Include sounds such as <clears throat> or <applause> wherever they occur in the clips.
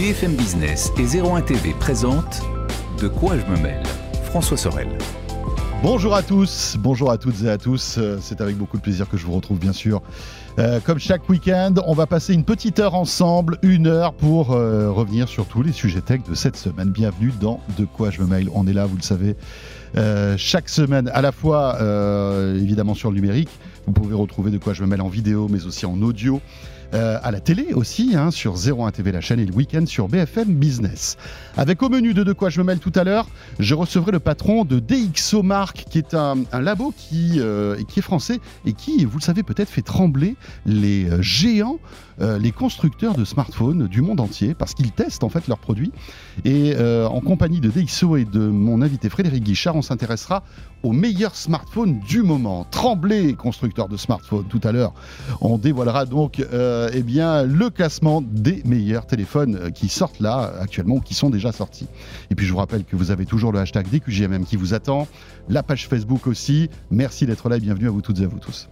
BFM Business et 01 TV présentent De quoi je me mêle François Sorel. Bonjour à tous, bonjour à toutes et à tous. Euh, C'est avec beaucoup de plaisir que je vous retrouve, bien sûr. Euh, comme chaque week-end, on va passer une petite heure ensemble, une heure pour euh, revenir sur tous les sujets tech de cette semaine. Bienvenue dans De quoi je me mail. On est là, vous le savez, chaque semaine, à la fois évidemment sur le numérique. Vous pouvez retrouver De quoi je me mail en vidéo, mais aussi en audio. Euh, à la télé aussi, hein, sur 01 TV la chaîne et le week-end sur BFM Business. Avec au menu de De quoi je me mêle tout à l'heure, je recevrai le patron de DxO Mark, qui est un, labo qui, euh, qui est français et qui, vous le savez peut-être, fait trembler les euh, géants, euh, les constructeurs de smartphones du monde entier, parce qu'ils testent en fait leurs produits. Et euh, en compagnie de DxO et de mon invité Frédéric Guichard, on s'intéressera aux meilleurs smartphones du moment. Tremblay, constructeur de smartphones, tout à l'heure, on dévoilera donc euh, eh bien, le classement des meilleurs téléphones qui sortent là actuellement ou qui sont déjà sortis. Et puis je vous rappelle que vous avez toujours le hashtag DQJMM qui vous attend, la page Facebook aussi. Merci d'être là et bienvenue à vous toutes et à vous tous.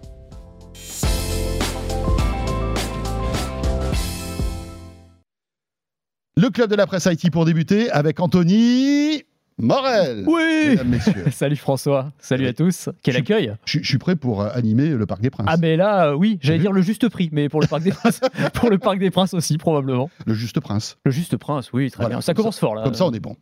Le club de la presse IT pour débuter avec Anthony Morel. Oui. <laughs> Salut François, salut à tous. Quel Je- accueil Je, je suis prêt pour euh, animer le Parc des Princes. Ah mais là, euh, oui, j'allais dire le juste prix, mais pour le Parc des Princes, <laughs> pour le Parc des Princes aussi probablement. Le juste prince. Le juste prince, oui, très Voilà, bien. Ça comme commence fort là. Comme ça, on est bon.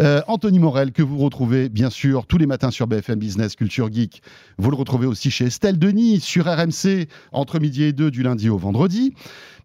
Euh, Anthony Morel, que vous retrouvez bien sûr tous les matins sur BFM Business Culture Geek. Vous le retrouvez aussi chez Estelle Denis sur RMC entre midi et deux du lundi au vendredi.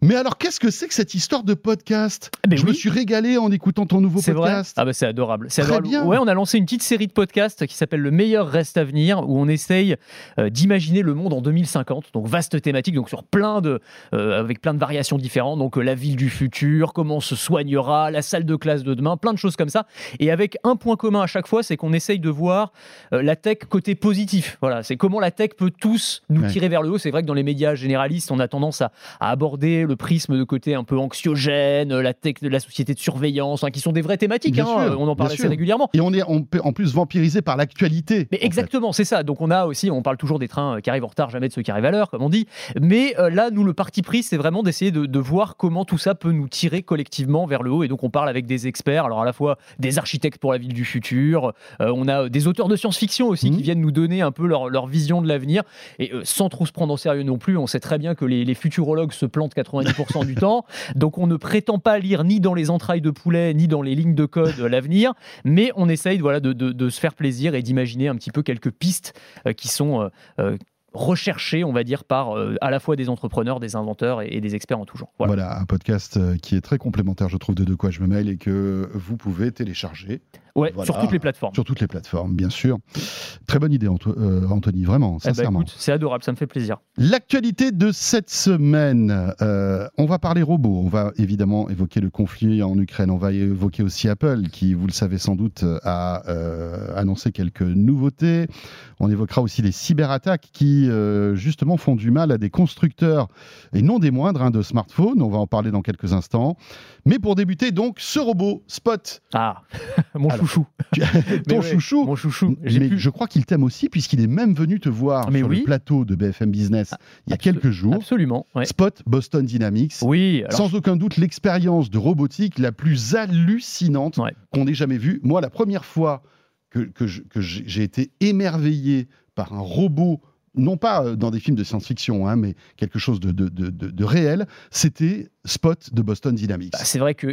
Mais alors, qu'est-ce que c'est que cette histoire de podcast? Ah, mais Je me suis régalé en écoutant ton nouveau vrai? podcast. Ah bah c'est adorable. C'est adorable. bien. Ouais, on a lancé une petite série de podcasts qui s'appelle Le meilleur reste à venir où on essaye euh, d'imaginer le monde en 2050. Donc vaste thématique, donc sur plein de euh, avec plein de variations différentes. Donc euh, la ville du futur, comment on se soignera, la salle de classe de demain, plein de choses comme ça. Et avec un point commun à chaque fois, c'est qu'on essaye de voir la tech côté positif. Voilà, c'est comment la tech peut tous nous Ouais. tirer vers le haut. C'est vrai que dans les médias généralistes, on a tendance à, à aborder le prisme de côté un peu anxiogène, la tech la société de surveillance, hein, qui sont des vraies thématiques. Hein, sûr, on en parle assez sûr. régulièrement. Et on est en, en plus vampirisé par l'actualité. Mais en exactement, c'est ça. Donc on a aussi, on parle toujours des trains euh, qui arrivent en retard, jamais de ceux qui arrivent à l'heure, comme on dit. Mais euh, là, nous, le parti pris, c'est vraiment d'essayer de, de voir comment tout ça peut nous tirer collectivement vers le haut. Et donc on parle avec des experts, alors à la fois des architectes pour la ville du futur, euh, on a des auteurs de science-fiction aussi qui viennent nous donner un peu leur, leur vision de l'avenir. Et euh, sans trop se prendre au sérieux non plus, on sait très bien que les, les futurologues se plantent 90% du temps. Donc on ne prétend pas lire ni dans les entrailles de poulet, ni dans les lignes de code euh, l'avenir, mais on essaye voilà, de, de- se faire plaisir et d'imaginer un petit peu quelques pistes euh, qui sont euh, recherchées, on va dire, par à la fois des entrepreneurs, des inventeurs et, des experts en tout genre. Voilà. Voilà, un podcast qui est très complémentaire, je trouve, de De quoi je me mail et que vous pouvez télécharger Ouais, Voilà. sur toutes les plateformes. sur toutes les plateformes, bien sûr. Très bonne idée, euh, Anthony, vraiment, Eh ben, sincèrement. c'est adorable, ça me fait plaisir. L'actualité de cette semaine, euh, on va parler robots, on va évidemment évoquer le conflit en Ukraine, on va évoquer aussi Apple qui, vous le savez sans doute, a euh, annoncé quelques nouveautés. On évoquera aussi les cyberattaques qui, euh, justement, font du mal à des constructeurs, et non des moindres, hein, de smartphones. On va en parler dans quelques instants. Mais pour débuter, donc, ce robot, Spot, Ah, <laughs> mon Alors, chouchou. <laughs> ton ouais, chouchou, Mon chouchou. Mais pu- je crois qu'il t'aime aussi puisqu'il est même venu te voir Mais sur oui. le plateau de BFM Business il y a quelques jours. Absolument. ouais. Spot Boston Dynamics. Oui, alors, Sans aucun doute l'expérience de robotique la plus hallucinante Ouais. qu'on ait jamais vue. Moi, la première fois que, que j'ai été émerveillé par un robot, non pas euh, dans des films de science-fiction, hein, mais quelque chose de, réel, c'était Spot de Boston Dynamics. Bah, c'est vrai que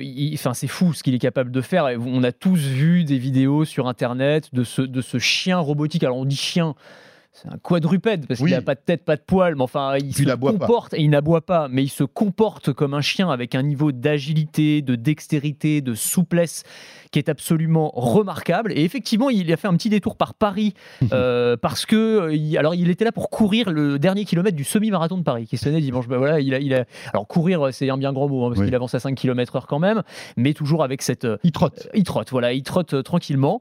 c'est fou ce qu'il est capable de faire. On a tous vu des vidéos sur Internet de ce chien robotique. Alors on dit chien. C'est un quadrupède parce Oui. qu'il n'a pas de tête, pas de poils, mais enfin il Puis se il aboie pas. comporte et il n'aboie pas, mais il se comporte comme un chien avec un niveau d'agilité, de dextérité, de souplesse qui est absolument remarquable. Et effectivement, il a fait un petit détour par Paris <laughs> euh, parce que alors il était là pour courir le dernier kilomètre du semi-marathon de Paris qui se tenait dimanche. Bah, voilà, il a, il a alors courir c'est un bien grand mot hein, parce Oui. qu'il avance à 5 km/h quand même, mais toujours avec cette euh, Il trotte. il trotte, voilà, il trotte euh, tranquillement.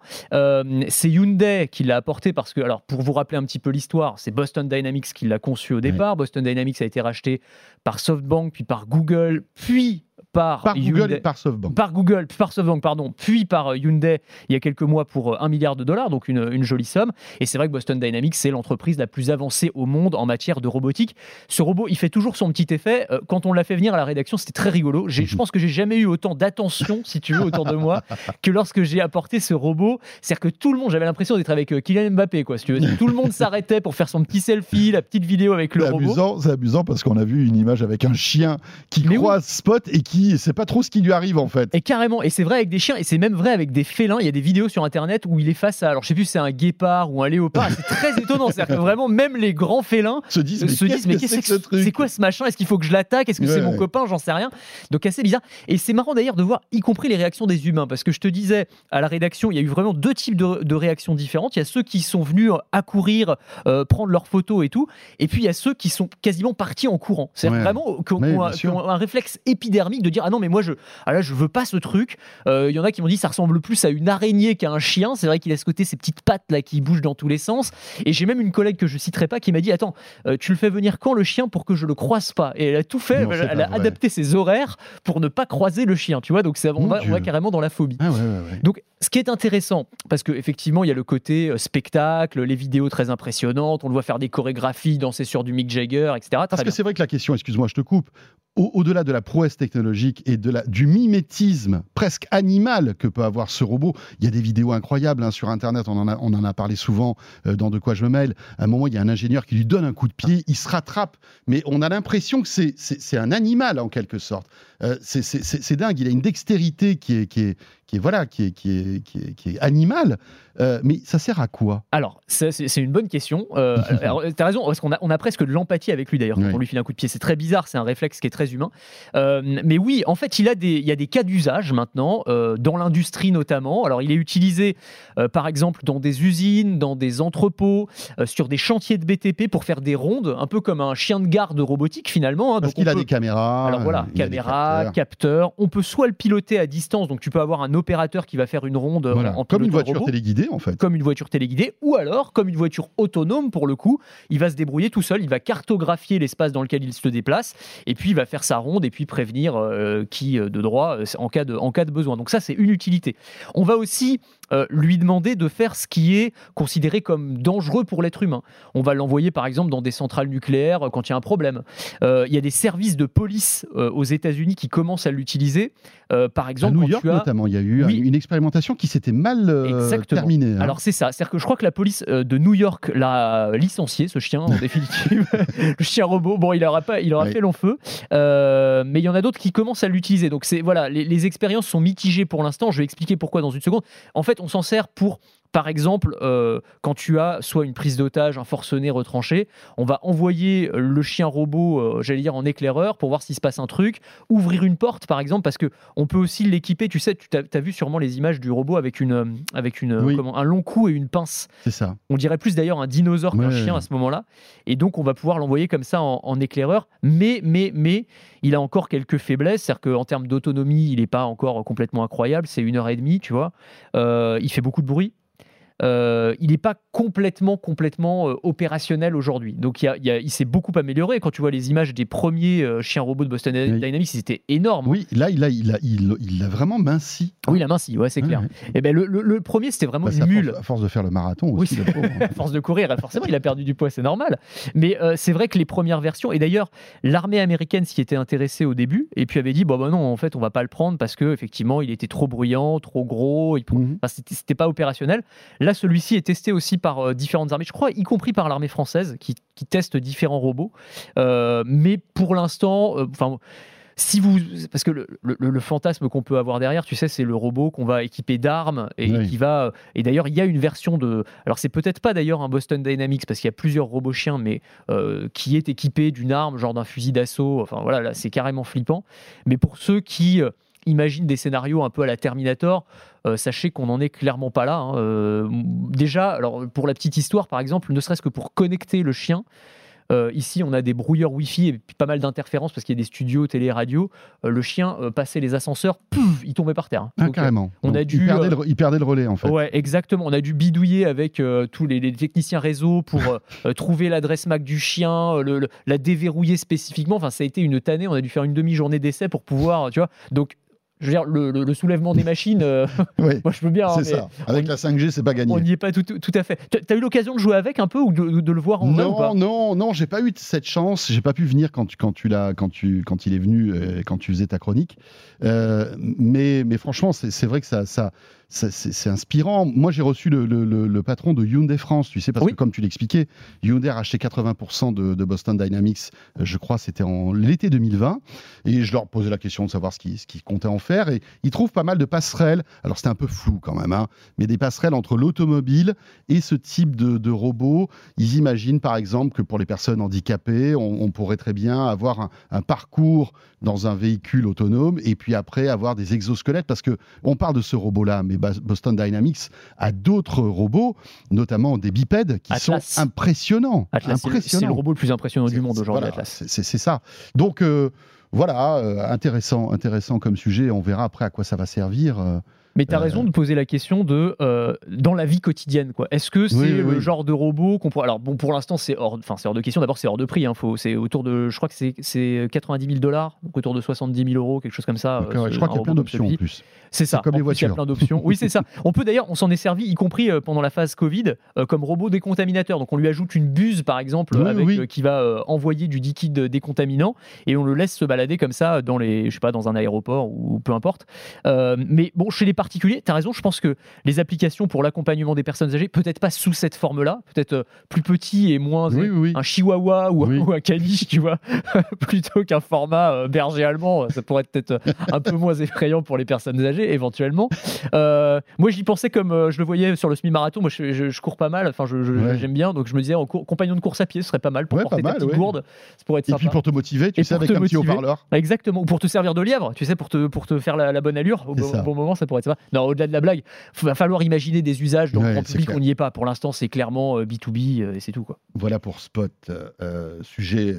C'est Hyundai qui l'a apporté parce que, alors, pour vous rappeler un petit peu l'histoire, c'est Boston Dynamics qui l'a conçu au départ. Boston Dynamics a été racheté par SoftBank, puis par Google, puis par, Par Google Hyundai- et par SoftBank. par Google, par SoftBank, pardon, puis par euh, Hyundai il y a quelques mois pour euh, 1 milliard de dollars, donc une, une jolie somme. Et c'est vrai que Boston Dynamics, c'est l'entreprise la plus avancée au monde en matière de robotique. Ce robot, il fait toujours son petit effet. Euh, Quand on l'a fait venir à la rédaction, c'était très rigolo. Je pense que j'ai jamais eu autant d'attention, si tu veux, autour de moi, <laughs> que lorsque j'ai apporté ce robot. C'est-à-dire que tout le monde, j'avais l'impression d'être avec euh, Kylian Mbappé, quoi, si tu veux. Tout le monde s'arrêtait pour faire son petit selfie, la petite vidéo avec le C'est robot. amusant, c'est amusant parce qu'on a vu une image avec un chien qui Mais croise Spot et qui sait pas trop ce qui lui arrive en fait. Et carrément, et c'est vrai avec des chiens, et c'est même vrai avec des félins. Il y a des vidéos sur internet où il est face à, alors je sais plus c'est un guépard ou un léopard. C'est très <laughs> étonnant. C'est-à-dire que vraiment, même les grands félins Se disent, mais se qu'est-ce disent mais que qu'est-ce c'est que ce truc c'est quoi ce machin? Est-ce qu'il faut que je l'attaque? Est-ce que c'est mon ouais. copain? J'en sais rien. Donc assez bizarre. Et c'est marrant d'ailleurs de voir y compris les réactions des humains parce que je te disais à la rédaction, il y a eu vraiment deux types de, de réactions différentes. Il y a ceux qui sont venus accourir, euh, prendre leurs photos et tout, et puis il y a ceux qui sont quasiment partis en courant. C'est Ouais. vraiment qui ont, Ouais, qui ont bien un- qui sûr. ont un réflexe épidermique de dire ah non mais moi je ah là je veux pas ce truc. Euh, Il y en a qui m'ont dit ça ressemble plus à une araignée qu'à un chien. C'est vrai qu'il a ce côté ces petites pattes là qui bougent dans tous les sens. Et j'ai même une collègue que je citerai pas qui m'a dit attends euh, tu le fais venir quand le chien pour que je le croise pas? Et elle a tout fait. Non, elle, a vrai. adapté ses horaires pour ne pas croiser le chien. Tu vois? Donc c'est- on va, on va Dieu. carrément dans la phobie. Ah ouais, ouais, ouais. Donc, ce qui est intéressant, parce qu'effectivement, il y a le côté euh, spectacle, les vidéos très impressionnantes, on le voit faire des chorégraphies, danser sur du Mick Jagger, etc. Parce que c'est vrai que la question, excuse-moi, je te coupe, au- au-delà de la prouesse technologique et de la, du mimétisme presque animal que peut avoir ce robot, il y a des vidéos incroyables hein, sur Internet, on en, a, on en a parlé souvent euh, dans De quoi je me mêle. À un moment, il y a un ingénieur qui lui donne un coup de pied, il se rattrape, mais on a l'impression que c'est- un animal en quelque sorte. Euh, c'est dingue, il a une dextérité qui est, qui est, qui est, voilà, qui est, qui est, qui est, qui est animale, Euh, mais ça sert à quoi? Alors, c'est une bonne question. Euh, <laughs> alors, T'as raison, parce qu'on a, on a presque de l'empathie avec lui d'ailleurs quand Oui. on lui file un coup de pied. C'est très bizarre, c'est un réflexe qui est très humain. Euh, mais oui, en fait, il, a des, il y a des cas d'usage maintenant, dans l'industrie notamment. Alors, il est utilisé, par exemple, dans des usines, dans des entrepôts, sur des chantiers de BTP pour faire des rondes, un peu comme un chien de garde robotique finalement. hein. Parce qu'il a peut- des caméras. Alors voilà, euh, il a des caméra, capteurs. capteur. On peut soit le piloter à distance, donc tu peux avoir un opérateur qui va faire une ronde Voilà, en comme une voiture robot, téléguidée en fait. comme une voiture téléguidée, ou alors comme une voiture autonome pour le coup. Il va se débrouiller tout seul, il va cartographier l'espace dans lequel il se déplace, et puis il va faire sa ronde et puis prévenir euh, qui euh, de droit euh, en cas de, en cas de besoin. Donc ça, c'est une utilité. On va aussi euh, lui demander de faire ce qui est considéré comme dangereux pour l'être humain. On va l'envoyer par exemple dans des centrales nucléaires euh, quand il y a un problème. Euh, Il y a des services de police euh, aux États-Unis qui commencent à l'utiliser. Par À exemple, New quand York as... notamment, il y a eu Oui. une expérimentation qui s'était mal terminée. hein. Alors c'est ça, c'est-à-dire que je crois que la police de New York l'a licencié, ce chien, en <laughs> définitive. le chien robot, bon, il aura, pas, il aura Oui. fait long feu, mais il y en a d'autres qui commencent à l'utiliser. Donc c'est voilà, les, les expériences sont mitigées pour l'instant. Je vais expliquer pourquoi dans une seconde. En fait, on s'en sert pour par exemple, euh, quand tu as soit une prise d'otage, un forcené retranché, on va envoyer le chien robot, euh, j'allais dire en éclaireur, pour voir s'il se passe un truc, ouvrir une porte par exemple, parce que on peut aussi l'équiper. Tu sais, tu as, vu sûrement les images du robot avec une, euh, avec une, Oui. comment, un long cou et une pince. C'est ça. On dirait plus d'ailleurs un dinosaure qu'un Ouais. chien à ce moment-là. Et donc, on va pouvoir l'envoyer comme ça en, en éclaireur. Mais, mais, mais, il a encore quelques faiblesses. C'est-à-dire qu'en termes d'autonomie, il n'est pas encore complètement incroyable. C'est une heure et demie, tu vois. Euh, il fait beaucoup de bruit. Euh, il n'est pas complètement, complètement euh, opérationnel aujourd'hui. Donc, il, y a- il y a- il s'est beaucoup amélioré. Quand tu vois les images des premiers euh, chiens robots de Boston Oui. Dynamics, c'était énorme. Oui, là, il a, il a, il, il vraiment minci. Oui, la main, si, ouais, c'est clair. Et ben, le, le- le premier, c'était vraiment Bah, une à, mule. force, à force de faire le marathon Oui, aussi, le pauvre. hein. <laughs> à force de courir, forcément, il a perdu du poids, c'est normal. Mais c'est vrai que les premières versions, et d'ailleurs, l'armée américaine s'y était intéressée au début, et puis avait dit, bon, bah non, en fait, on va pas le prendre parce que effectivement, il était trop bruyant, trop gros, il Mhm. Enfin, c'était c'était pas opérationnel. Là, celui-ci est testé aussi par euh, différentes armées, je crois, y compris par l'armée française, qui, qui teste différents robots. Euh, mais pour l'instant, euh, enfin. si vous, parce que le, le- le fantasme qu'on peut avoir derrière, tu sais, c'est le robot qu'on va équiper d'armes et Oui. qui va. Et d'ailleurs, il y a une version de. Alors, c'est peut-être pas d'ailleurs un Boston Dynamics parce qu'il y a plusieurs robots chiens, mais euh, qui est équipé d'une arme, genre d'un fusil d'assaut. Enfin voilà, là, c'est carrément flippant. Mais pour ceux qui euh, imaginent des scénarios un peu à la Terminator, euh, sachez qu'on n'en est clairement pas là. hein. Euh, déjà, alors pour la petite histoire, par exemple, ne serait-ce que pour connecter le chien. ici, on a des brouilleurs Wi-Fi et pas mal d'interférences parce qu'il y a des studios, télé, radio. le chien passait les ascenseurs, pouf, il tombait par terre. Ah, carrément. On a dû, il perdait, le, il, perdait le, relais en fait. Ouais, exactement. On a dû bidouiller avec tous les, les, techniciens réseau pour <laughs> trouver l'adresse MAC du chien, le, la déverrouiller spécifiquement. Enfin, ça a été une tannée. On a dû faire une demi-journée d'essai pour pouvoir, tu vois. Donc je veux dire, le, soulèvement des machines, euh, <laughs> moi je peux bien. Hein, c'est ça. Avec la 5G, c'est pas gagné. On n'y est pas tout, à fait. Tu as eu l'occasion de jouer avec un peu ou de, le voir en non, vrai ou pas? Non, non, j'ai pas eu cette chance. J'ai pas pu venir quand, tu, quand, tu quand, tu, quand il est venu, euh, quand tu faisais ta chronique. Euh, mais, mais franchement, c'est vrai que ça, ça, c'est inspirant. Moi, j'ai reçu le, patron de Hyundai France, tu sais, parce que comme tu l'expliquais, Hyundai a racheté 80% de, Boston Dynamics, euh, je crois, c'était en l'été 2020. Et je leur posais la question de savoir ce qu'ils comptaient en faire. Et ils trouvent pas mal de passerelles. Alors, c'était un peu flou quand même, hein, mais des passerelles entre l'automobile et ce type de, robot. Ils imaginent, par exemple, que pour les personnes handicapées, on, pourrait très bien avoir un, parcours dans un véhicule autonome et puis après avoir des exosquelettes, parce que on parle de ce robot-là, mais Boston Dynamics a d'autres robots, notamment des bipèdes, qui sont impressionnants. C'est le robot le plus impressionnant du monde aujourd'hui, Atlas. C'est ça. Donc euh, voilà, euh, intéressant, intéressant comme sujet. On verra après à quoi ça va servir. Euh, mais tu as raison de poser la question de euh, dans la vie quotidienne. quoi. Est-ce que c'est le genre de robot qu'on pourrait. Alors, bon, pour l'instant, c'est hors, enfin, hors de question. D'abord, c'est hors de prix. Hein. C'est autour de. Je crois que c'est 90 000 dollars, donc autour de 70 000 euros, quelque chose comme ça. Euh, je crois qu'il y a plein d'options en plus. C'est ça. Comme les voitures. Il y a plein d'options. oui, c'est ça. <laughs> On peut d'ailleurs, on s'en est servi, y compris euh, pendant la phase Covid, comme robot décontaminateur. Donc, on lui ajoute une buse, par exemple, avec, qui va envoyer du liquide décontaminant et on le laisse se balader comme ça dans les, je sais pas, dans un aéroport ou peu importe. mais bon, chez les particuliers, tu as raison. Je pense que les applications pour l'accompagnement des personnes âgées, peut-être pas sous cette forme-là, peut-être euh, plus petit et moins un chihuahua ou, un caniche, tu vois, <laughs> plutôt qu'un format euh, berger allemand, ça pourrait être peut-être un peu moins effrayant pour les personnes âgées, éventuellement. Euh, moi, j'y pensais comme je le voyais sur le semi-marathon. Moi, je, cours pas mal, enfin, j'aime bien, donc je me disais, en compagnon de course à pied, ce serait pas mal pour porter ta petite gourde. Ça pourrait être et puis pour te motiver, tu sais, avec un petit haut-parleur. Exactement, ou pour te servir de lièvre, tu sais, pour te, pour te faire la, bonne allure. Au bon, moment, ça pourrait être Non, au-delà de la blague, il va falloir imaginer des usages dans le grand public, on n'y est pas. Pour l'instant, c'est clairement B2B euh, euh, et c'est tout. Quoi. Voilà pour Spot. Euh, sujet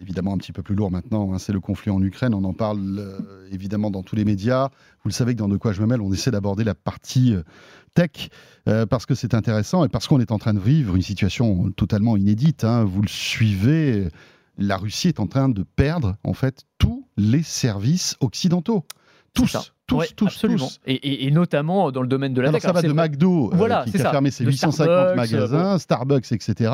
évidemment un petit peu plus lourd maintenant, hein, c'est le conflit en Ukraine. On en parle évidemment dans tous les médias. Vous le savez que dans De quoi je me mêle, on essaie d'aborder la partie tech parce que c'est intéressant et parce qu'on est en train de vivre une situation totalement inédite. Hein. Vous le suivez, la Russie est en train de perdre en fait tous les services occidentaux. Tous tous, tous, absolument. tous. Et, notamment dans le domaine de la tech. Ça va de McDo, euh, qui a fermé ses 850 magasins, Starbucks, etc.,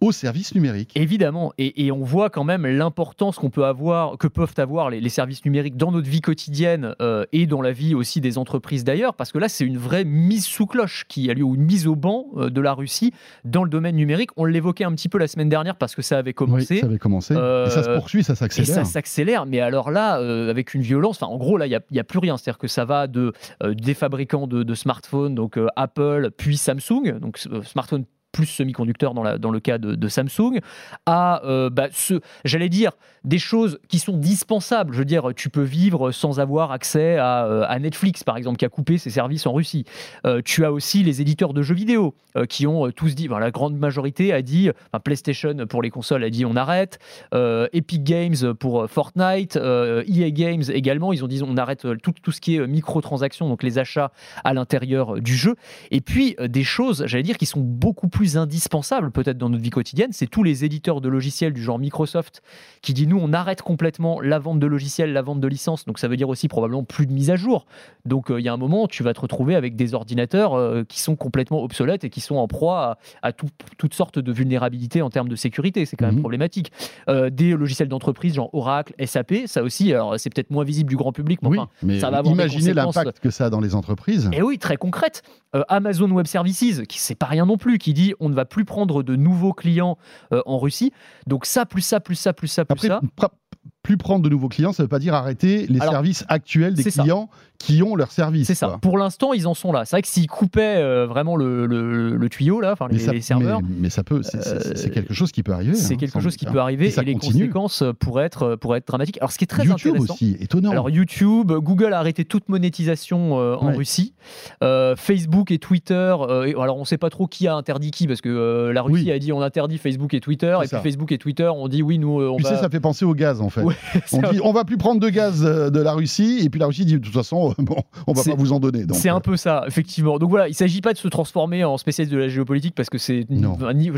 au service numérique. Évidemment. Et, on voit quand même l'importance qu'on peut avoir, que peuvent avoir les, services numériques dans notre vie quotidienne euh, et dans la vie aussi des entreprises d'ailleurs, parce que là, c'est une vraie mise sous cloche qui a lieu, ou une mise au banc euh, de la Russie dans le domaine numérique. On l'évoquait un petit peu la semaine dernière parce que ça avait commencé. Oui, ça avait commencé. et ça se poursuit, ça s'accélère. Et ça s'accélère, mais alors là, avec une violence, enfin, en gros, là, il n'y a, a, plus rien que ça va de, euh, des fabricants de, smartphones, donc euh, Apple, puis Samsung, donc euh, smartphone plus semi-conducteurs dans, le cas de, Samsung, à, euh, bah, ce, j'allais dire, des choses qui sont dispensables. Je veux dire, tu peux vivre sans avoir accès à, euh, Netflix, par exemple, qui a coupé ses services en Russie. Euh, tu as aussi les éditeurs de jeux vidéo qui ont tous dit, la grande majorité a dit, PlayStation pour les consoles a dit on arrête, Epic Games pour Fortnite, EA Games également, ils ont dit on arrête tout, tout ce qui est microtransactions, donc les achats à l'intérieur du jeu. Et puis des choses, j'allais dire, qui sont beaucoup plus plus indispensable peut-être dans notre vie quotidienne, c'est tous les éditeurs de logiciels du genre Microsoft qui dit nous on arrête complètement la vente de logiciels, la vente de licences, donc ça veut dire aussi probablement plus de mise à jour. Donc euh, il y a un moment tu vas te retrouver avec des ordinateurs euh, qui sont complètement obsolètes et qui sont en proie à, toutes sortes de vulnérabilités en termes de sécurité, c'est quand même mhm. problématique. Euh, des logiciels d'entreprise genre Oracle, SAP, ça aussi, alors c'est peut-être moins visible du grand public, mais, enfin, mais ça va avoir imaginez l'impact que ça a dans les entreprises. Et oui, très concrète. Amazon Web Services, qui c'est pas rien non plus, qui dit on ne va plus prendre de nouveaux clients euh, en Russie. Donc ça, plus ça, plus ça, plus ça, plus ça plus prendre de nouveaux clients, ça ne veut pas dire arrêter les Alors, services actuels des ça. clients qui ont leur service. C'est ça. Pour l'instant, ils en sont là. C'est vrai que s'ils coupaient euh, vraiment le, le- le tuyau, là, les, ça, les serveurs, mais, mais ça peut, c'est- Euh, quelque chose qui peut arriver. c'est hein, quelque chose qui hein. peut arriver Et les conséquences euh, pourraient être, pourraient être dramatiques. Alors, ce qui est très YouTube intéressant. aussi, étonnant. Alors YouTube, Google a arrêté toute monétisation euh, en Ouais. Russie. Euh, Facebook et Twitter, et- alors on ne sait pas trop qui a interdit qui, parce que la Russie Oui. a dit on interdit Facebook et Twitter, et ça. puis Facebook et Twitter ont dit oui, nous on tu va... sais, ça fait penser au gaz en fait. Ouais, on dit on va plus prendre de gaz euh, de la Russie et puis la Russie dit de toute façon bon on va pas vous en donner. C'est euh, un peu ça, effectivement. Donc voilà, il ne s'agit pas de se transformer en spécialiste de la géopolitique parce que c'est. Je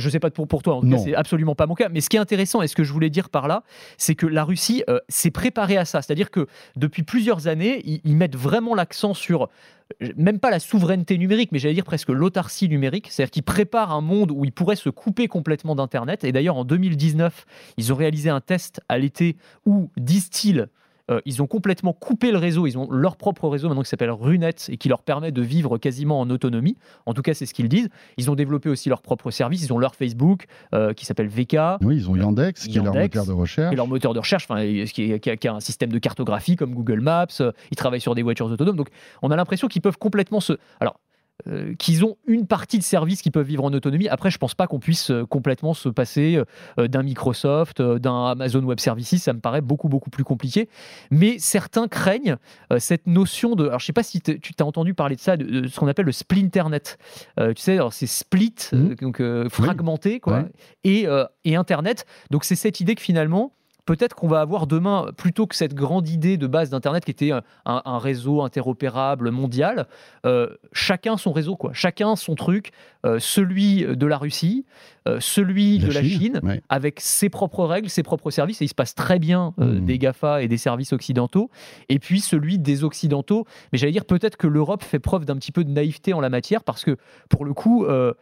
ne sais pas pour, pour toi, en tout Non. cas, c'est absolument pas mon cas. Mais ce qui est intéressant et ce que je voulais dire par là, c'est que la Russie euh, s'est préparée à ça. C'est-à-dire que depuis plusieurs années, ils, ils mettent vraiment l'accent sur. Même pas la souveraineté numérique, mais j'allais dire presque l'autarcie numérique. C'est-à-dire qu'ils préparent un monde où ils pourraient se couper complètement d'Internet. Et d'ailleurs, en 2019, ils ont réalisé un test à l'été où, disent-ils, euh, ils ont complètement coupé le réseau. Ils ont leur propre réseau maintenant qui s'appelle Runet et qui leur permet de vivre quasiment en autonomie. En tout cas, c'est ce qu'ils disent. Ils ont développé aussi leur propre service. Ils ont leur Facebook euh, qui s'appelle VK Oui, ils ont Yandex qui est leur moteur de recherche. et leur moteur de recherche, enfin, qui, est- qui a, qui a un système de cartographie comme Google Maps. euh, Ils travaillent sur des voitures autonomes. Donc, on a l'impression qu'ils peuvent complètement se. Alors. Euh, qu'ils ont une partie de services qui peuvent vivre en autonomie. Après, je pense pas qu'on puisse euh, complètement se passer euh, d'un Microsoft, euh, d'un Amazon Web Services. Ça me paraît beaucoup beaucoup plus compliqué. Mais certains craignent cette notion de. Alors, je sais pas si tu t'as entendu parler de ça, de, de ce qu'on appelle le splinternet. Euh, tu sais, alors, c'est split, Mhm. donc fragmenté, quoi, et Internet. Donc, c'est cette idée que finalement peut-être qu'on va avoir demain, plutôt que cette grande idée de base d'Internet qui était un, un- réseau interopérable mondial, euh, chacun son réseau, quoi. chacun son truc, euh, celui de la Russie, euh, celui de la Chine, ouais. avec ses propres règles, ses propres services, et il se passe très bien euh, Mhm. des GAFA et des services occidentaux, et puis celui des Occidentaux. Mais j'allais dire peut-être que l'Europe fait preuve d'un petit peu de naïveté en la matière, parce que pour le coup, euh,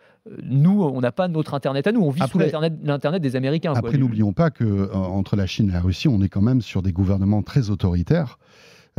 nous, on n'a pas notre Internet à nous, on vit sous l'Internet l'Internet des Américains. Après, n'oublions pas que euh, entre la Chine et la Russie, on est quand même sur des gouvernements très autoritaires.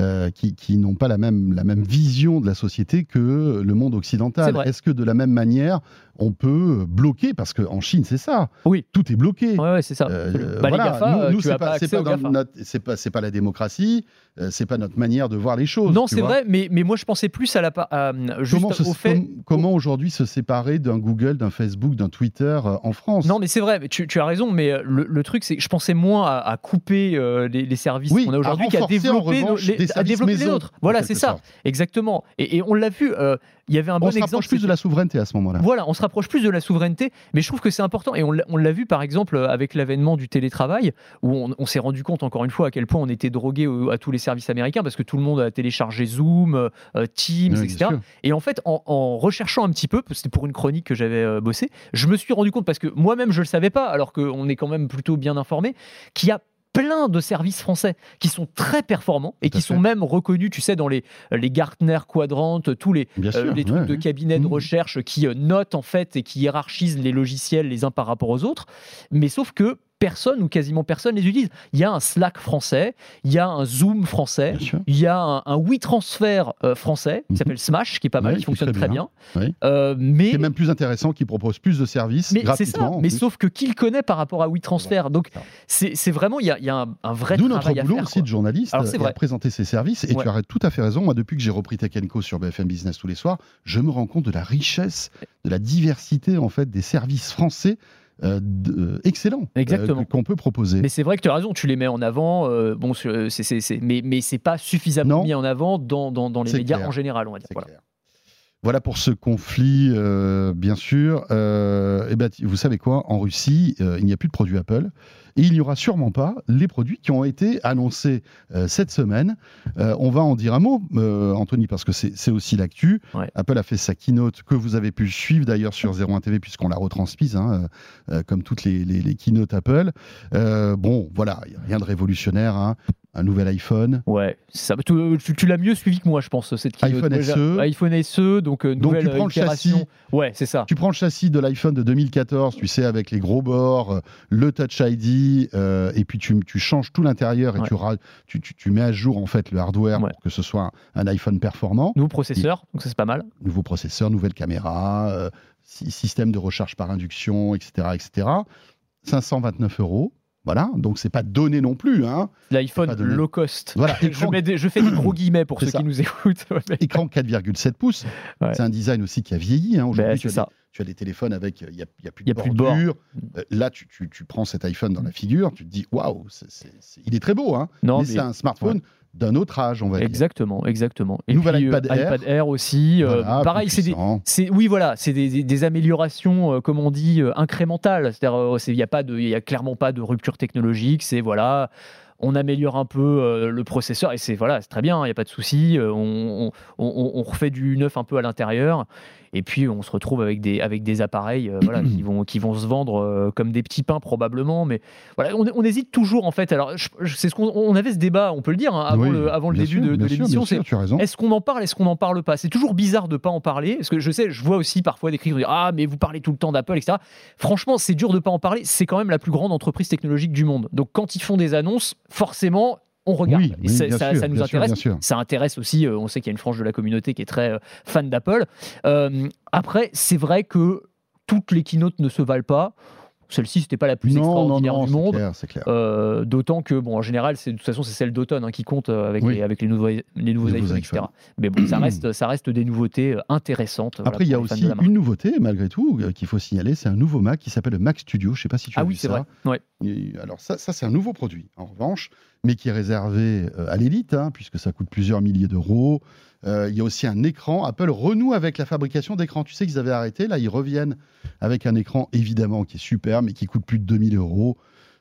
Euh, qui, qui n'ont pas la même, la même vision de la société que le monde occidental. Est-ce que de la même manière, on peut bloquer Parce qu'en Chine, c'est ça. Oui. Tout est bloqué. Ouais, ouais, c'est ça. Euh, Bah, voilà. Les GAFA, nous, euh, nous, c'est as pas, la démocratie, euh, c'est pas notre manière de voir les choses. Non, c'est vrai, mais, mais moi je pensais plus à la à, juste Comment, se- au fait. com- comment aujourd'hui se séparer d'un Google, d'un Facebook, d'un Twitter euh, en France? Non, mais c'est vrai, tu, tu as raison, mais euh, le, le truc, c'est que je pensais moins à, à couper euh, les, les services Oui, qu'on a aujourd'hui qu'à en développer, nos- revanche, les, des à développer les nôtres. Voilà, c'est ça, sorte. exactement. Et, et on l'a vu, euh, il y avait un On bon se exemple. rapproche plus de la souveraineté à ce moment-là. Voilà, on se rapproche plus de la souveraineté, mais je trouve que c'est important, et on l'a- on vu par exemple avec l'avènement du télétravail, où on, on s'est rendu compte encore une fois à quel point on était drogué au- à tous les services américains, parce que tout le monde a téléchargé Zoom, euh, Teams, Oui, etc. Et en fait, en, en recherchant un petit peu, c'était pour une chronique que j'avais euh, bossé, je me suis rendu compte, parce que moi-même je ne le savais pas, alors qu'on est quand même plutôt bien informé, qu'il y a plein de services français qui sont très performants et Tout qui sont fait. même reconnus, tu sais, dans les, les Gartner quadrantes, tous les, euh, sûr, les trucs ouais, de ouais. cabinets de Mhm. recherche qui euh, notent en fait et qui hiérarchisent les logiciels les uns par rapport aux autres. Mais sauf que personne ou quasiment personne les utilise. Il y a un Slack français, il y a un Zoom français, il y a un, un WeTransfer euh, français qui Mhm. s'appelle Smash, qui est pas mal, Ouais, qui fonctionne très bien. bien. Oui. Euh, mais C'est même plus intéressant, qui propose plus de services mais gratuitement. ça. Mais plus. sauf que qui le connaît par rapport à WeTransfer Donc c'est vraiment il y a, il y a un, un vrai D'où notre boulot faire. aussi quoi. de journaliste Alors, vrai. à présenter ces services. Et Ouais. tu as tout à fait raison. Moi, depuis que j'ai repris Tech Co sur BFM Business tous les soirs, je me rends compte de la richesse, de la diversité en fait des services français euh, euh, excellents euh, Exactement. qu'on peut proposer. Mais c'est vrai que tu as raison, tu les mets en avant, euh, bon, c'est- mais, mais c'est pas suffisamment Non. mis en avant dans, dans, dans les médias clair. en général, on va dire. C'est Voilà. clair. Voilà pour ce conflit, euh, bien sûr. Euh, eh ben, vous savez quoi? En Russie, euh, il n'y a plus de produits Apple. Et il n'y aura sûrement pas les produits qui ont été annoncés cette semaine. On va en dire un mot, Anthony, parce que c'est aussi l'actu. Ouais. Apple a fait sa keynote que vous avez pu suivre d'ailleurs sur 01 TV puisqu'on l'a retransmise, hein, comme toutes les, les, les keynotes Apple. Bon, voilà, il n'y a rien de révolutionnaire. hein. Un nouvel iPhone. Ouais, ça. Tu, tu- tu l'as mieux suivi que moi, je pense, cette keynote. iPhone SE. iPhone SE, donc euh, Donc, nouvelle tu prends le châssis. Ouais, c'est ça. Tu prends le châssis de l'iPhone de 2014, tu sais, avec les gros bords, euh, le Touch ID, euh, et puis tu, tu changes tout l'intérieur et Ouais. tu, mets à jour en fait le hardware Ouais. pour que ce soit un, un iPhone performant. Nouveau processeur, donc ça c'est pas mal. Nouveau processeur, nouvelle caméra, euh, sy- système de recharge par induction, etc., etc. 529 euros. Voilà, donc c'est pas donné non plus. Hein. L'iPhone low cost. Voilà, je, écran, mets des- je fais des gros guillemets pour ceux ça. qui nous écoutent. Écran 4,7 pouces. Ouais. C'est un design aussi qui a vieilli. hein. Aujourd'hui, Ben, tu, tu as des téléphones avec, il n'y a, plus Il y de a plus de bordure. Euh, là, tu, tu- tu prends cet iPhone dans la figure, tu te dis, waouh, il est très beau. Hein. Non, mais mais- c'est un smartphone d'un autre âge, on va dire. Exactement, exactement. Et Nouvel puis, euh, iPad Air. iPad Air aussi. euh, Voilà, pareil, plus c'est des, oui voilà, c'est des, des- des améliorations, euh, comme on dit, euh, incrémentales. C'est-à-dire, euh, c'est- il y a pas de, il a clairement pas de rupture technologique. C'est voilà, on améliore un peu euh, le processeur et c'est voilà, c'est très bien, il n'y a pas de souci. euh, on, on- on- on refait du neuf un peu à l'intérieur et puis on se retrouve avec des avec des appareils euh, voilà, qui <clears throat> vont qui vont se vendre euh, comme des petits pains probablement. Mais voilà, on, on hésite toujours en fait. Alors c'est ce qu'on on avait ce débat, on peut le dire hein, avant Oui, le avant le bien début sûr, de, de l'émission. C'est est-ce qu'on en parle, est-ce qu'on n'en parle pas? C'est toujours bizarre de pas en parler, parce que je sais, je vois aussi parfois des critiques disent ah mais vous parlez tout le temps d'Apple, etc. Franchement, c'est dur de pas en parler. C'est quand même la plus grande entreprise technologique du monde. Donc quand ils font des annonces, forcément, on regarde. Oui, Et oui, ça, bien ça- sûr, ça nous sûr, intéresse. sûr. Ça intéresse aussi. euh, on sait qu'il y a une frange de la communauté qui est très euh, fan d'Apple. Euh, après, c'est vrai que toutes les keynotes ne se valent pas. Celle-ci, c'était pas la plus Non, extraordinaire non, du monde. clair, c'est clair. Euh, D'autant que, bon, en général, c'est- de toute façon, c'est celle d'automne hein, qui compte euh, avec, Oui. les, avec les nouveaux, les nouveaux Les iPhones, etc. Mais bon, ça <clears throat> reste, ça reste des nouveautés euh, intéressantes. Après, il y a aussi une nouveauté, malgré tout, qu'il faut signaler. C'est un nouveau Mac qui s'appelle le Mac Studio. Je ne sais pas si tu as Ah vu oui, c'est ça. vrai. Ouais. Et alors ça, ça c'est un nouveau produit, en revanche, mais qui est réservé à l'élite, hein, puisque ça coûte plusieurs milliers d'euros. Euh, il y a aussi un écran. Apple renoue avec la fabrication d'écrans. Tu sais qu'ils avaient arrêté, là ils reviennent avec un écran évidemment qui est super, mais qui coûte plus de 2000 euros.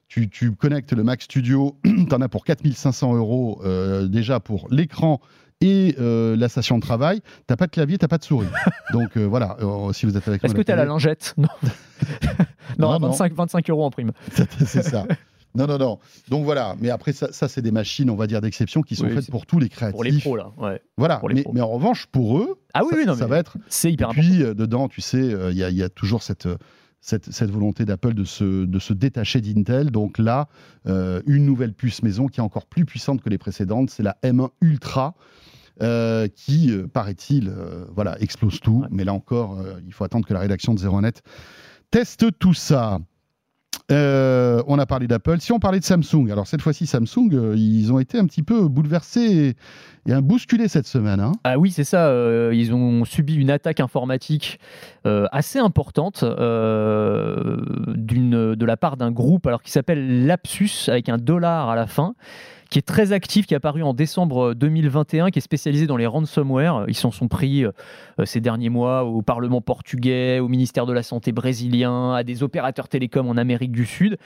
Tu, tu connectes le Mac Studio, <clears throat> tu en as pour 4500 euros euh, déjà pour l'écran et euh, la station de travail. T'as pas de clavier, t'as pas de souris. <laughs> Donc euh, voilà, euh, si vous êtes avec Est-ce que à tu as la lingette? <laughs> Non. non, Non, non. 25, 25 euros en prime. <laughs> c'est ça. Non, non, non. Donc voilà. Mais après, ça, ça, c'est des machines, on va dire, d'exception qui sont Oui, faites pour tous les créatifs. Pour les pros, là. Ouais. Voilà. pour les Mais, pros. mais en revanche, pour eux, Ah oui, ça, oui, non, ça va être. c'est Et hyper important. puis, euh, dedans, tu sais, euh, il y, a- il y a toujours cette. euh, Cette, cette volonté d'Apple de se, de se détacher d'Intel. Donc là, euh, une nouvelle puce maison qui est encore plus puissante que les précédentes, c'est la M1 Ultra, euh, qui, euh, paraît-il, voilà, explose tout. Ouais. Mais là encore, il faut attendre que la rédaction de Zero Net teste tout ça. Euh, on a parlé d'Apple. Si on parlait de Samsung, alors cette fois-ci, Samsung, euh, ils ont été un petit peu bouleversés et, bousculés cette semaine. hein. Ah oui, c'est ça. euh, ils ont subi une attaque informatique assez importante de la part d'un groupe alors qui s'appelle Lapsus avec un dollar à la fin qui est très actif, qui est apparu en décembre 2021, qui est spécialisé dans les ransomware. Ils s'en sont pris euh, ces derniers mois au Parlement portugais, au ministère de la Santé brésilien, à des opérateurs télécoms en Amérique du Sud.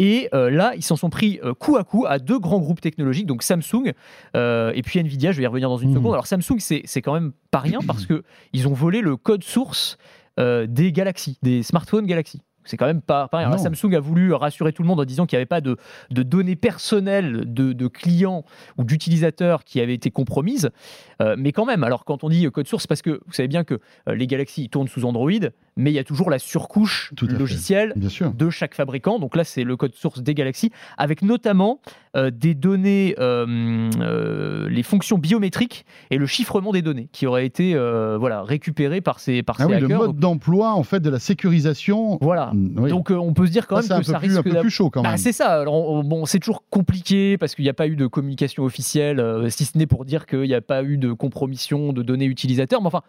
Et euh, là, ils s'en sont pris euh, coup à coup à deux grands groupes technologiques, donc Samsung euh, et puis Nvidia. Je vais y revenir dans une Mhm. seconde. Alors Samsung, c'est quand même pas rien parce que ils ont volé le code source euh, des Galaxy, des smartphones Galaxy. C'est quand même pas. Alors, Non. Samsung a voulu rassurer tout le monde en disant qu'il n'y avait pas de, de données personnelles de, de clients ou d'utilisateurs qui avaient été compromises. Euh, mais quand même, alors quand on dit code source, parce que vous savez bien que euh, les Galaxy tournent sous Android, mais il y a toujours la surcouche logicielle de chaque fabricant. Donc là, c'est le code source des Galaxy, avec notamment euh, des données, les fonctions biométriques et le chiffrement des données qui auraient été voilà, récupérées par ces, par Ah ces oui, le mode d'emploi en fait de la sécurisation. voilà. Oui. Donc euh, on peut se dire quand Ça, même que ça plus, un risque peu plus chaud quand bah, même. c'est ça. Alors, on- bon, c'est toujours compliqué parce qu'il n'y a pas eu de communication officielle, euh, si ce n'est pour dire qu'il n'y a pas eu de compromission de données utilisateurs. Mais enfin,